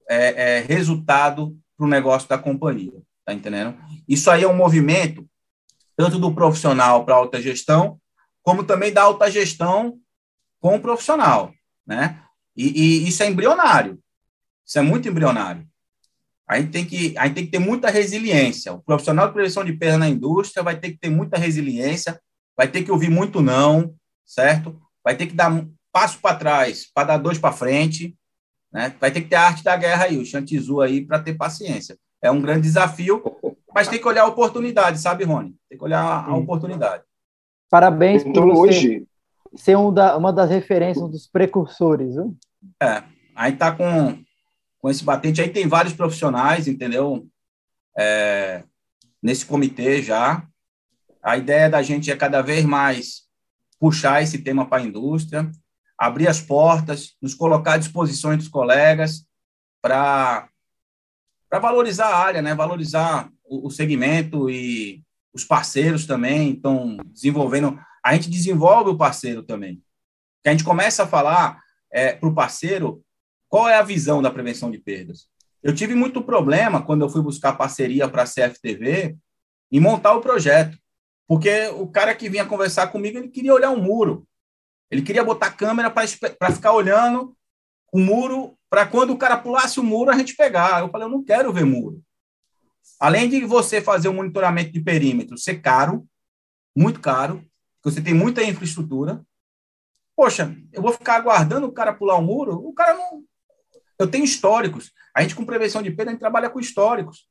é, é, resultado para o negócio da companhia, tá entendendo? Isso aí é um movimento tanto do profissional para a alta gestão, como também da alta gestão com o profissional, né? E, e isso é embrionário, isso é muito embrionário. A gente, tem que, a gente tem que ter muita resiliência. O profissional de prevenção de perda na indústria vai ter que ter muita resiliência, vai ter que ouvir muito não, certo? Vai ter que dar um passo para trás para dar dois para frente, né? Vai ter que ter a arte da guerra aí, o Chantizu aí, para ter paciência. É um grande desafio, mas tem que olhar a oportunidade, sabe, Rony? Tem que olhar a, oportunidade. Parabéns então, por hoje... ser um da, uma das referências, um dos precursores. Viu? É, a gente está com com esse batente. Aí tem vários profissionais, entendeu? É, nesse comitê já. A ideia da gente é cada vez mais puxar esse tema para a indústria, abrir as portas, nos colocar à disposição dos colegas para valorizar a área, né? Valorizar o, o segmento e os parceiros também estão desenvolvendo. A gente desenvolve o parceiro também. A gente começa a falar é, para o parceiro qual é a visão da prevenção de perdas? Eu tive muito problema quando eu fui buscar parceria para a CFTV em montar o projeto, porque o cara que vinha conversar comigo, ele queria olhar um muro. Ele queria botar a câmera para ficar olhando o muro, para quando o cara pulasse o muro, a gente pegar. Eu falei, eu não quero ver muro. Além de você fazer o um monitoramento de perímetro ser caro, muito caro, porque você tem muita infraestrutura, poxa, eu vou ficar aguardando o cara pular o muro, o cara não, eu tenho históricos. A gente, com prevenção de perda, a gente trabalha com históricos.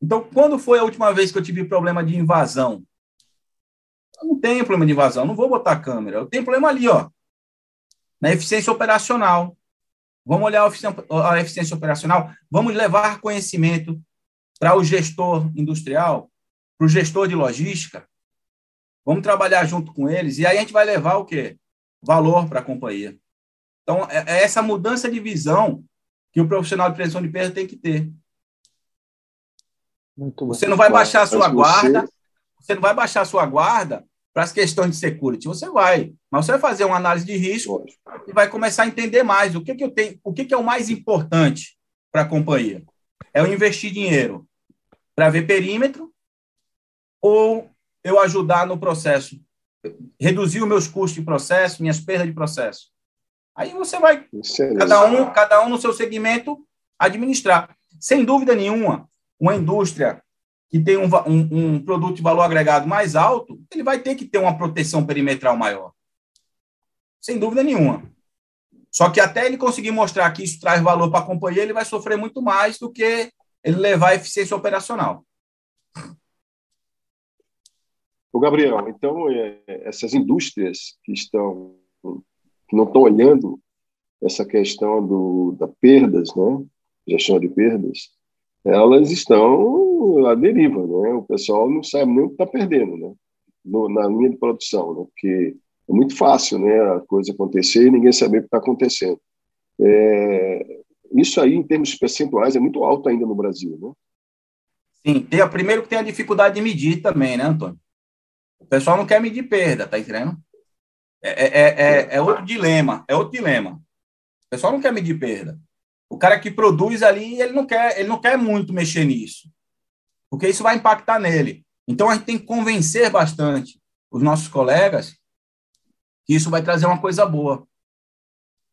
Então, quando foi a última vez que eu tive problema de invasão? Eu não tenho problema de invasão, não vou botar a câmera. Eu tenho problema ali, ó, na eficiência operacional. Vamos olhar a eficiência operacional, vamos levar conhecimento para o gestor industrial, para o gestor de logística. Vamos trabalhar junto com eles e aí a gente vai levar o quê? Valor para a companhia. Então, é, é essa mudança de visão que o profissional de prevenção de perda tem que ter. Muito você não vai baixar a sua guarda, você... você não vai baixar a sua guarda para as questões de security. Você vai, mas você vai fazer uma análise de risco e vai começar a entender mais o que, que eu tenho, o que, que é o mais importante para a companhia. É eu investir dinheiro para ver perímetro ou eu ajudar no processo reduzir os meus custos de processo, minhas perdas de processo. Aí você vai, cada um, cada um no seu segmento, administrar. Sem dúvida nenhuma, uma indústria que tem um, um, um, produto de valor agregado mais alto, ele vai ter que ter uma proteção perimetral maior. Sem dúvida nenhuma. Só que até ele conseguir mostrar que isso traz valor para a companhia, ele vai sofrer muito mais do que ele levar a eficiência operacional. O Gabriel, então é, essas indústrias que estão que não estão olhando essa questão do da perdas, né, gestão de perdas, elas estão à deriva, né? O pessoal não sabe nem o que está perdendo, né? No, na linha de produção, né? Porque é muito fácil, né? A coisa acontecer e ninguém saber o que está acontecendo. É, isso aí, em termos percentuais, é muito alto ainda no Brasil, né? Sim, tem a, primeiro que tem a dificuldade de medir também, né, Antônio? O pessoal não quer medir perda, tá entendendo? É, é, é, é, é outro dilema, é outro dilema. O pessoal não quer medir perda. O cara que produz ali, ele não quer, ele não quer muito mexer nisso, porque isso vai impactar nele. Então a gente tem que convencer bastante os nossos colegas que isso vai trazer uma coisa boa.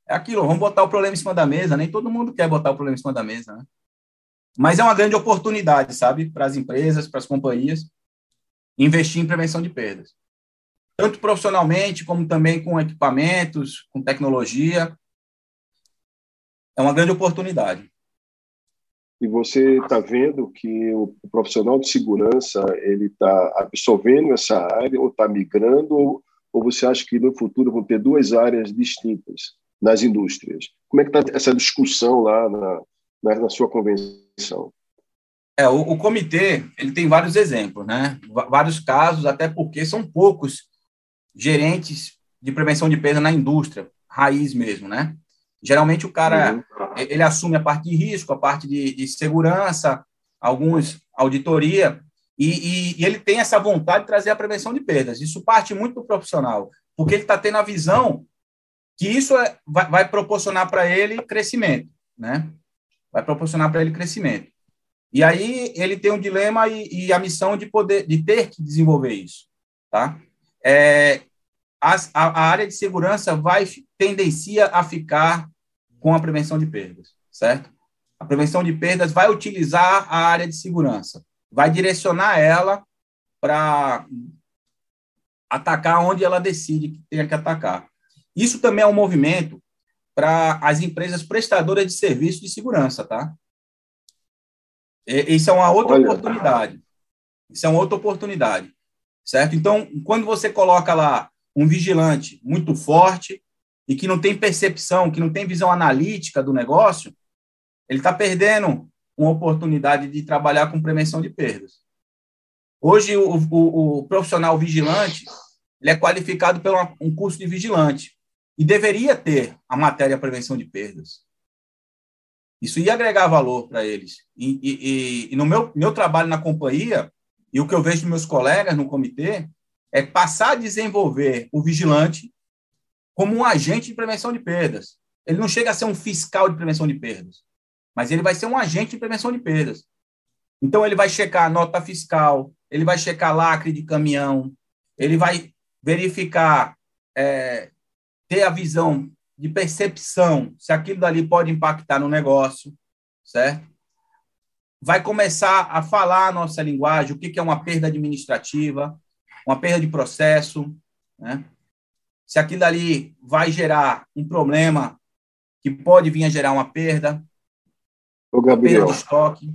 É aquilo, vamos botar o problema em cima da mesa, nem todo mundo quer botar o problema em cima da mesa, né? Mas é uma grande oportunidade, sabe, para as empresas, para as companhias, investir em prevenção de perdas. Tanto profissionalmente, como também com equipamentos, com tecnologia, é uma grande oportunidade. E você está vendo que o profissional de segurança ele está absorvendo essa área ou está migrando ou, ou você acha que no futuro vão ter duas áreas distintas nas indústrias? Como é que está essa discussão lá na, na, na sua convenção? É, o, o, comitê ele tem vários exemplos, né? vários casos, até porque são poucos gerentes de prevenção de perda na indústria, raiz mesmo, né? Geralmente o cara uhum. ele assume a parte de risco, a parte de, de segurança, alguns auditoria, e, e, e, ele tem essa vontade de trazer a prevenção de perdas. Isso parte muito do profissional, porque ele está tendo a visão que isso é, vai, vai proporcionar para ele crescimento, né? Vai proporcionar para ele crescimento. E aí ele tem um dilema e, e, a missão de poder, de ter que desenvolver isso, tá? É, a, a área de segurança vai tendencia a ficar com a prevenção de perdas, certo? A prevenção de perdas vai utilizar a área de segurança, vai direcionar ela para atacar onde ela decide que tenha que atacar. Isso também é um movimento para as empresas prestadoras de serviços de segurança, tá? Isso é uma outra Olha. oportunidade. Isso é uma outra oportunidade, certo? Então, quando você coloca lá um vigilante muito forte, e que não tem percepção, que não tem visão analítica do negócio, ele está perdendo uma oportunidade de trabalhar com prevenção de perdas. Hoje, o, o, o profissional vigilante ele é qualificado pelo um curso de vigilante e deveria ter a matéria prevenção de perdas. Isso ia agregar valor para eles. E, e, e, no meu, meu trabalho na companhia, e o que eu vejo dos meus colegas no comitê, é passar a desenvolver o vigilante como um agente de prevenção de perdas. Ele não chega a ser um fiscal de prevenção de perdas, mas ele vai ser um agente de prevenção de perdas. Então, ele vai checar a nota fiscal, ele vai checar lacre de caminhão, ele vai verificar, é, ter a visão de percepção, se aquilo dali pode impactar no negócio, certo? Vai começar a falar a nossa linguagem, o que é uma perda administrativa, uma perda de processo, né? se aquilo ali vai gerar um problema que pode vir a gerar uma perda, Ô, Gabriel, perda de estoque.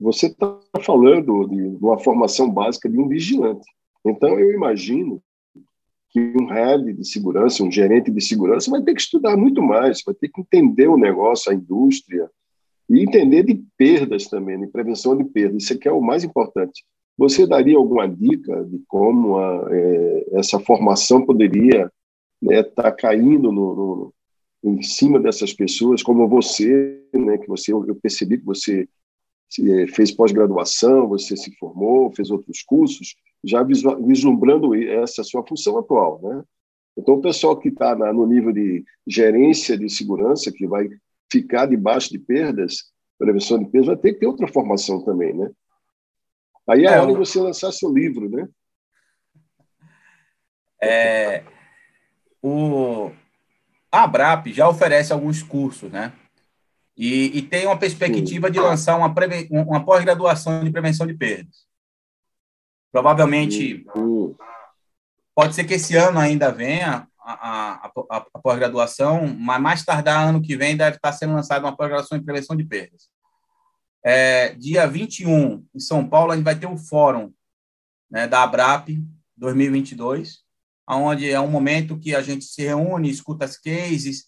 Você está falando de uma formação básica de um vigilante. Então, eu imagino que um head de segurança, um gerente de segurança, vai ter que estudar muito mais, vai ter que entender o negócio, a indústria, e entender de perdas também, de prevenção de perdas. Isso aqui é o mais importante. Você daria alguma dica de como a, é, essa formação poderia estar né, tá caindo no, no, em cima dessas pessoas, como você, né, que você eu percebi que você é, fez pós-graduação, você se formou, fez outros cursos, já vislumbrando essa sua função atual, né? Então, o pessoal que está no nível de gerência de segurança, que vai ficar debaixo de perdas, prevenção de perdas, vai ter que ter outra formação também, né? Aí é, é hora de você lançar seu livro, né? É, o, a Abrap já oferece alguns cursos, né? E, e tem uma perspectiva Sim. de lançar uma, uma pós-graduação de prevenção de perdas. Provavelmente, Sim. pode ser que esse ano ainda venha a, a, a, a pós-graduação, mas mais tardar ano que vem deve estar sendo lançada uma pós-graduação em prevenção de perdas. É, dia 21, em São Paulo, a gente vai ter o um fórum né, da ABRAP 2022, onde é um momento que a gente se reúne, escuta as cases.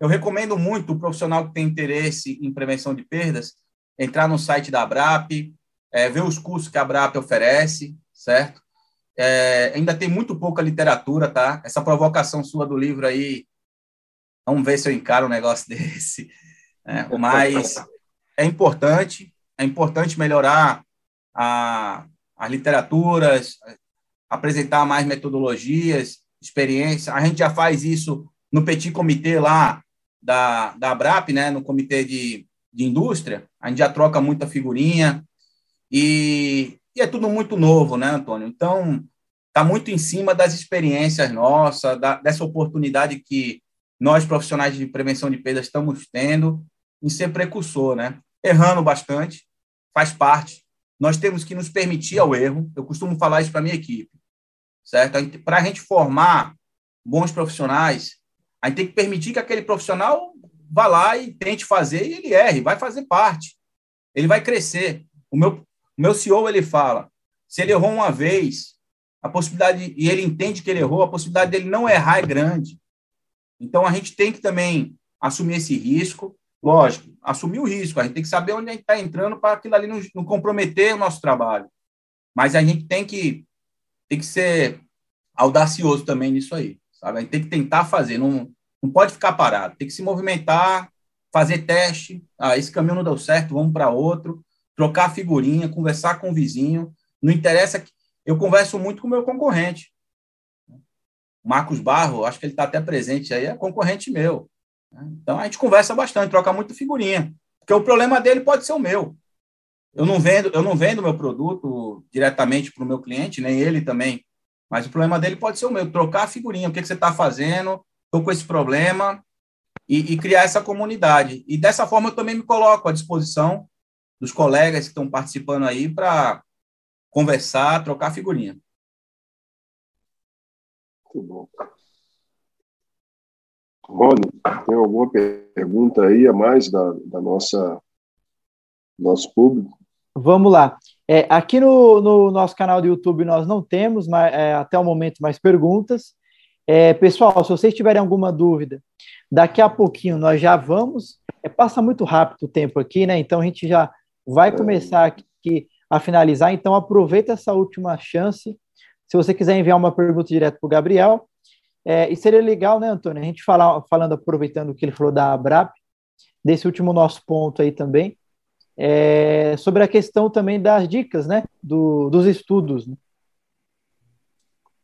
Eu recomendo muito o profissional que tem interesse em prevenção de perdas entrar no site da ABRAP, é, ver os cursos que a ABRAP oferece, certo? É, ainda tem muito pouca literatura, tá? Essa provocação sua do livro aí, vamos ver se eu encaro um negócio desse. Né? Mas é importante, é importante melhorar a, as literaturas, apresentar mais metodologias, experiência. A gente já faz isso no petit comitê lá da, da ABRAP, né, no comitê de, de indústria, a gente já troca muita figurinha e, e é tudo muito novo, né, Antônio? Então, está muito em cima das experiências nossas, da, dessa oportunidade que nós, profissionais de prevenção de perdas, estamos tendo em ser precursor, né? Errando bastante, faz parte. Nós temos que nos permitir ao erro. Eu costumo falar isso para minha equipe, certo? Para a gente formar bons profissionais, a gente tem que permitir que aquele profissional vá lá e tente fazer e ele erre, vai fazer parte. Ele vai crescer. O meu o meu CEO ele fala, se ele errou uma vez, a possibilidade e ele entende que ele errou, a possibilidade dele não errar é grande. Então a gente tem que também assumir esse risco, lógico, assumir o risco. A gente tem que saber onde a gente está entrando para aquilo ali não, não, comprometer o nosso trabalho. Mas a gente tem que tem que ser audacioso também nisso aí, sabe? A gente tem que tentar fazer, não, não pode ficar parado, tem que se movimentar, fazer teste. Ah, esse caminho não deu certo, vamos para outro trocar figurinha, conversar com o vizinho. Não interessa que eu converso muito com o meu concorrente. Marcos Barro, acho que ele está até presente aí, é concorrente meu. Então a gente conversa bastante, troca muito figurinha, porque o problema dele pode ser o meu. Eu não vendo, eu não vendo meu produto diretamente para o meu cliente, nem ele também. Mas o problema dele pode ser o meu, trocar figurinha, o que, que você está fazendo, estou com esse problema, e, e, criar essa comunidade. E dessa forma eu também me coloco à disposição dos colegas que estão participando aí para conversar, trocar figurinha. Muito bom. Rony, tem alguma pergunta aí a mais da, da nossa nosso público? Vamos lá. É, aqui no, no, nosso canal do YouTube nós não temos mais, é, até o momento mais perguntas. É, pessoal, se vocês tiverem alguma dúvida, daqui a pouquinho nós já vamos. É, passa muito rápido o tempo aqui, né? Então a gente já vai começar aqui a finalizar, então aproveita essa última chance. Se você quiser enviar uma pergunta direto para o Gabriel, é, e seria legal, né, Antônio, a gente falar, falando, aproveitando o que ele falou da ABRAP, desse último nosso ponto aí também, é, sobre a questão também das dicas, né, do, dos estudos. Né?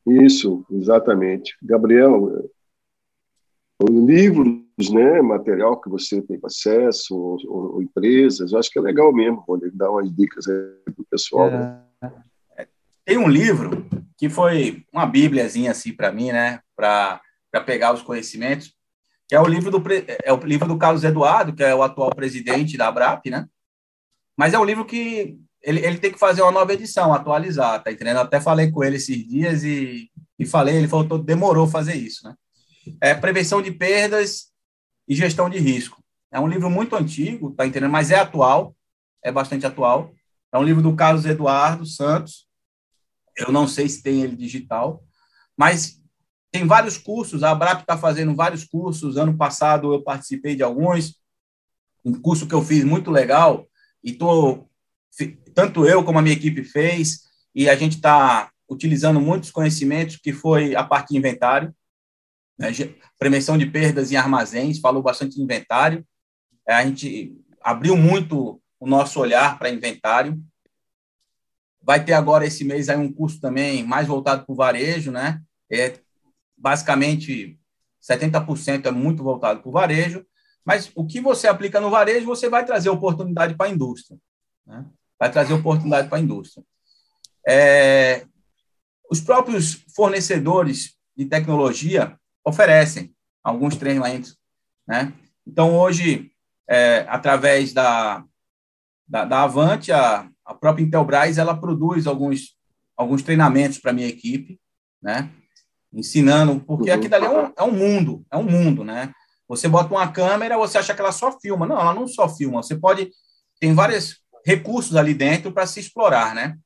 Isso, exatamente. Gabriel, livros, né, material que você tem acesso, ou, ou, ou empresas, eu acho que é legal mesmo, poder dar umas dicas para o pessoal. Né? Tem um livro que foi uma bíbliazinha assim para mim, né, para pegar os conhecimentos, que é o livro do é o livro do Carlos Eduardo, que é o atual presidente da Abrap, né? Mas é um livro que ele, ele tem que fazer uma nova edição, atualizar, tá entendendo? até falei com ele esses dias e, e falei, ele falou, demorou fazer isso, né? é Prevenção de Perdas e Gestão de Risco. É um livro muito antigo, tá entendendo? Mas é atual, é bastante atual. É um livro do Carlos Eduardo Santos. Eu não sei se tem ele digital, mas tem vários cursos. A Abrap está fazendo vários cursos. Ano passado eu participei de alguns. Um curso que eu fiz muito legal e tô tanto eu como a minha equipe fez e a gente está utilizando muitos conhecimentos que foi a parte de inventário né? prevenção de perdas em armazéns, falou bastante de inventário. É, a gente abriu muito o nosso olhar para inventário. Vai ter agora esse mês aí um curso também mais voltado para o varejo, né? É, basicamente, 70% é muito voltado para o varejo, mas o que você aplica no varejo, você vai trazer oportunidade para a indústria. Né? Vai trazer oportunidade para a indústria. É, os próprios fornecedores de tecnologia oferecem alguns treinamentos, né? Então, hoje, é, através da, da, da Avante, a, a própria Intelbras, ela produz alguns, alguns treinamentos para a minha equipe, né? Ensinando, porque uhum. aqui dali é um, é um mundo, é um mundo, né? Você bota uma câmera, você acha que ela só filma. Não, ela não só filma. Você pode. Tem vários recursos ali dentro para se explorar, né?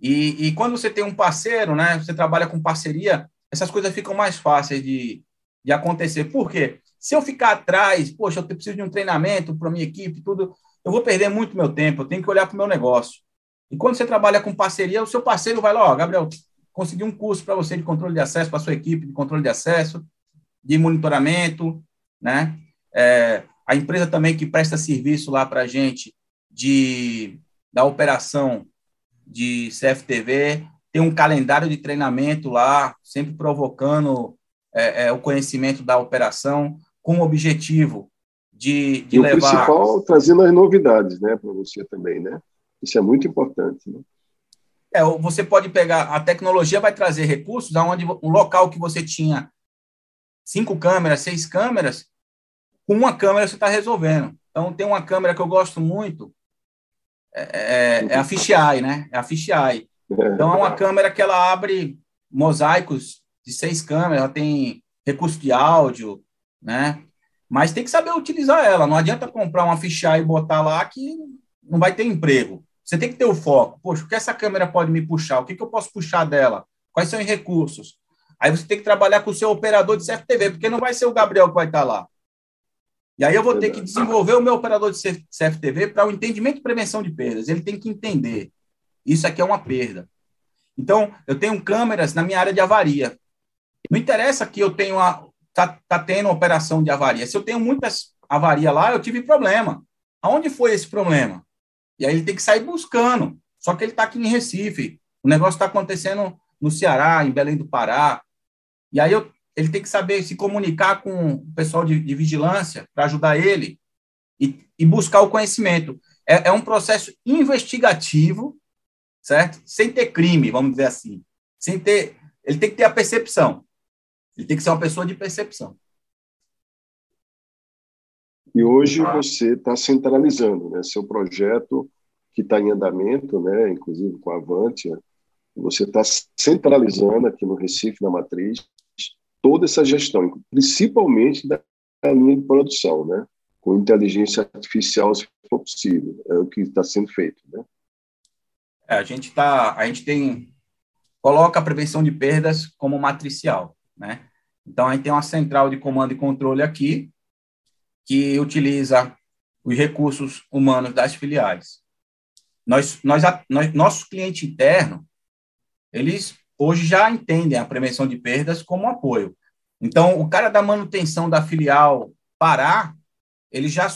E, e, quando você tem um parceiro, né? Você trabalha com parceria, essas coisas ficam mais fáceis de, de acontecer. Por quê? Se eu ficar atrás, poxa, eu preciso de um treinamento para minha equipe, tudo, eu vou perder muito meu tempo. Eu tenho que olhar para o meu negócio. E quando você trabalha com parceria, o seu parceiro vai lá, ó, Gabriel, consegui um curso para você de controle de acesso para sua equipe de controle de acesso, de monitoramento, né? É, a empresa também que presta serviço lá para a gente de, da operação de CFTV, tem um calendário de treinamento lá, sempre provocando é, é, o conhecimento da operação, com o objetivo de, de e levar... o principal, trazendo as novidades né, para você também, né? Isso é muito importante, né? É, você pode pegar, a tecnologia vai trazer recursos aonde um local que você tinha cinco câmeras, seis câmeras, com uma câmera você está resolvendo. Então, tem uma câmera que eu gosto muito, é, é, é a Fisheye, né? É a Fisheye. Então, é uma câmera que ela abre mosaicos de seis câmeras, ela tem recurso de áudio, né? Mas tem que saber utilizar ela. Não adianta comprar uma Fisheye e botar lá que não vai ter emprego. Você tem que ter o foco. Poxa, o que essa câmera pode me puxar? O que, que eu posso puxar dela? Quais são os recursos? Aí você tem que trabalhar com o seu operador de CFTV, porque não vai ser o Gabriel que vai estar lá. E aí eu vou ter que desenvolver o meu operador de CFTV para o entendimento e prevenção de perdas. Ele tem que entender. Isso aqui é uma perda. Então, eu tenho câmeras na minha área de avaria. Não interessa que eu tenho a tá, tá tendo operação de avaria. Se eu tenho muitas avarias lá, eu tive problema. Aonde foi esse problema? E aí ele tem que sair buscando. Só que ele está aqui em Recife. O negócio está acontecendo no Ceará, em Belém do Pará. E aí eu, ele tem que saber se comunicar com o pessoal de, de vigilância para ajudar ele e, e, buscar o conhecimento. É, é, um processo investigativo, certo? Sem ter crime, vamos dizer assim. Sem ter, ele tem que ter a percepção. Ele tem que ser uma pessoa de percepção. E hoje você está centralizando, né? Seu projeto que está em andamento, né? Inclusive com a Avantia, você está centralizando aqui no Recife, na matriz, toda essa gestão, principalmente da linha de produção, né? Com inteligência artificial, se for possível, é o que está sendo feito, né? É, a gente tá, a gente tem coloca a prevenção de perdas como matricial, né? Então a gente tem uma central de comando e controle aqui que utiliza os recursos humanos das filiais. Nós, nós, nós, nosso cliente interno, eles hoje já entendem a prevenção de perdas como apoio. Então, o cara da manutenção da filial parar, ele já,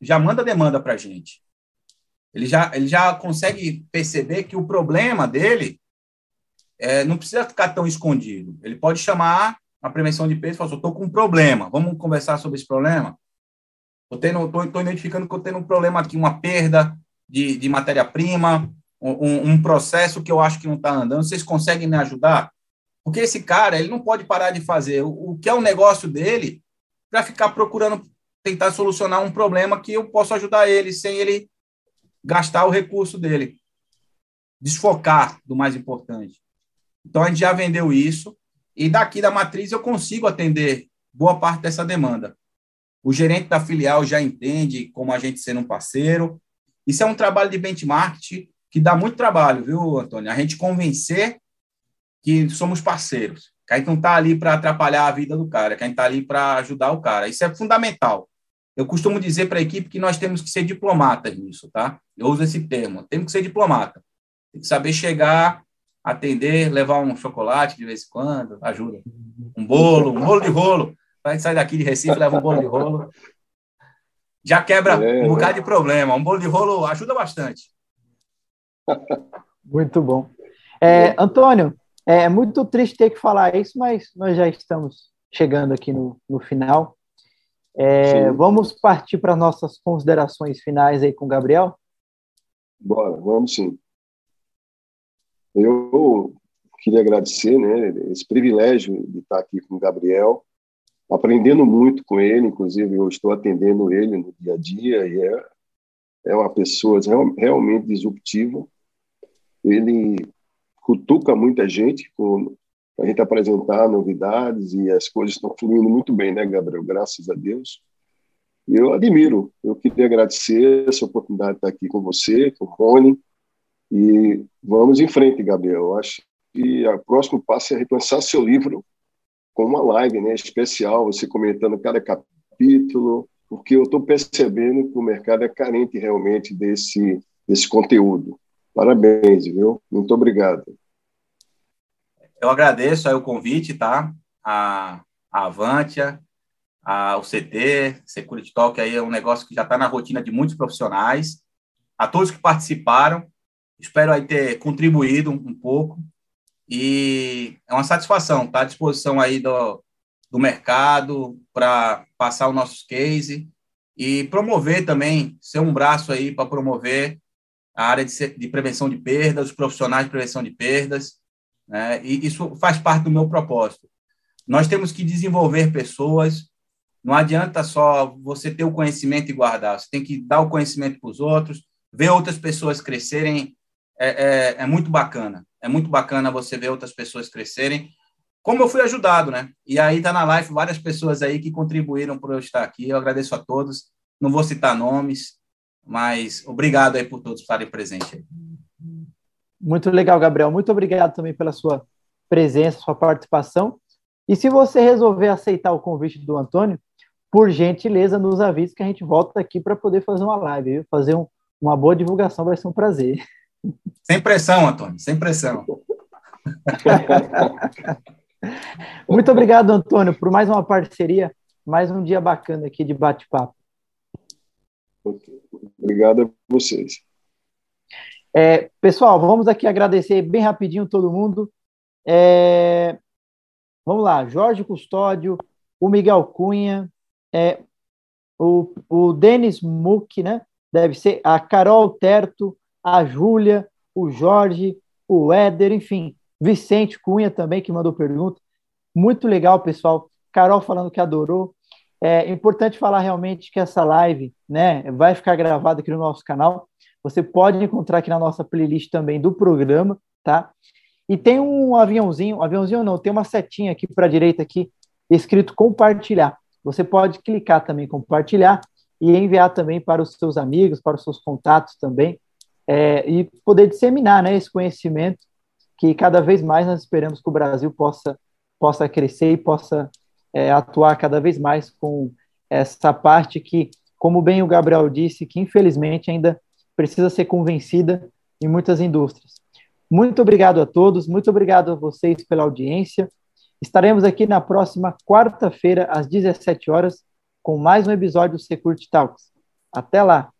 já manda demanda para a gente. Ele já, ele já consegue perceber que o problema dele é, não precisa ficar tão escondido. Ele pode chamar a prevenção de perdas e falar: estou com um problema, vamos conversar sobre esse problema? Estou identificando que eu tenho um problema aqui, uma perda de, de matéria-prima, um, um, processo que eu acho que não está andando. Vocês conseguem me ajudar? Porque esse cara, ele não pode parar de fazer o, o que é o negócio dele para ficar procurando tentar solucionar um problema que eu posso ajudar ele sem ele gastar o recurso dele. Desfocar do mais importante. Então, a gente já vendeu isso e daqui da matriz eu consigo atender boa parte dessa demanda. O gerente da filial já entende como a gente ser um parceiro. Isso é um trabalho de benchmark que dá muito trabalho, viu, Antônio? A gente convencer que somos parceiros, que a gente não está ali para atrapalhar a vida do cara, que a gente está ali para ajudar o cara. Isso é fundamental. Eu costumo dizer para a equipe que nós temos que ser diplomatas nisso, tá? Eu uso esse termo. Temos que ser diplomata. Tem que saber chegar, atender, levar um chocolate de vez em quando, ajuda. Um bolo, um bolo de rolo. A gente sai daqui de Recife, leva um bolo de rolo. Já quebra é, um bocado de problema. Um bolo de rolo ajuda bastante. Muito bom. É, Antônio, é muito triste ter que falar isso, mas nós já estamos chegando aqui no, no final. É, vamos partir para nossas considerações finais aí com o Gabriel? Bora, vamos sim. Eu queria agradecer né, esse privilégio de estar aqui com o Gabriel, aprendendo muito com ele, inclusive eu estou atendendo ele no dia a dia e é, é uma pessoa realmente disruptiva. Ele cutuca muita gente com a gente apresentar novidades e as coisas estão fluindo muito bem, né, Gabriel? Graças a Deus. Eu admiro. Eu queria agradecer essa oportunidade de estar aqui com você, com o Rony. E vamos em frente, Gabriel. Eu acho que o próximo passo é repensar seu livro com uma live né, especial, você comentando cada capítulo, porque eu estou percebendo que o mercado é carente realmente desse, desse conteúdo. Parabéns, viu? Muito obrigado. Eu agradeço aí o convite, tá? A, a Avantia, a, o CT, Security Talk aí é um negócio que já está na rotina de muitos profissionais. A todos que participaram, espero aí ter contribuído um, pouco e é uma satisfação estar à disposição aí do, do mercado para passar o nosso case e promover também, ser um braço aí para promover a área de, de, prevenção de perdas, os profissionais de prevenção de perdas, né? e isso faz parte do meu propósito. Nós temos que desenvolver pessoas, não adianta só você ter o conhecimento e guardar, você tem que dar o conhecimento para os outros, ver outras pessoas crescerem, é, é, é muito bacana é muito bacana você ver outras pessoas crescerem, como eu fui ajudado, né? E aí tá na live várias pessoas aí que contribuíram por eu estar aqui. Eu agradeço a todos. Não vou citar nomes, mas obrigado aí por todos estarem presentes. Muito legal, Gabriel. Muito obrigado também pela sua presença, sua participação. E se você resolver aceitar o convite do Antônio, por gentileza, nos avise que a gente volta aqui para poder fazer uma live, viu? fazer um, uma boa divulgação, vai ser um prazer. Sem pressão, Antônio, sem pressão. Muito obrigado, Antônio, por mais uma parceria, mais um dia bacana aqui de bate-papo. Obrigado a vocês. É, pessoal, vamos aqui agradecer bem rapidinho todo mundo. É, vamos lá, Jorge Custódio, o Miguel Cunha, é, o, o Denis Muck, né? Deve ser a Carol Terto, a Júlia, o Jorge, o Éder, enfim, Vicente Cunha também, que mandou pergunta. Muito legal, pessoal. Carol falando que adorou. É importante falar realmente que essa live né, vai ficar gravada aqui no nosso canal. Você pode encontrar aqui na nossa playlist também do programa, tá? E tem um aviãozinho, aviãozinho não, tem uma setinha aqui para a direita aqui, escrito compartilhar. Você pode clicar também compartilhar e enviar também para os seus amigos, para os seus contatos também é, e poder disseminar né, esse conhecimento que cada vez mais nós esperamos que o Brasil possa, possa crescer e possa é, atuar cada vez mais com essa parte que, como bem o Gabriel disse, que infelizmente ainda precisa ser convencida em muitas indústrias. Muito obrigado a todos, muito obrigado a vocês pela audiência. Estaremos aqui na próxima quarta-feira, às 17 horas, com mais um episódio do Security Talks. Até lá!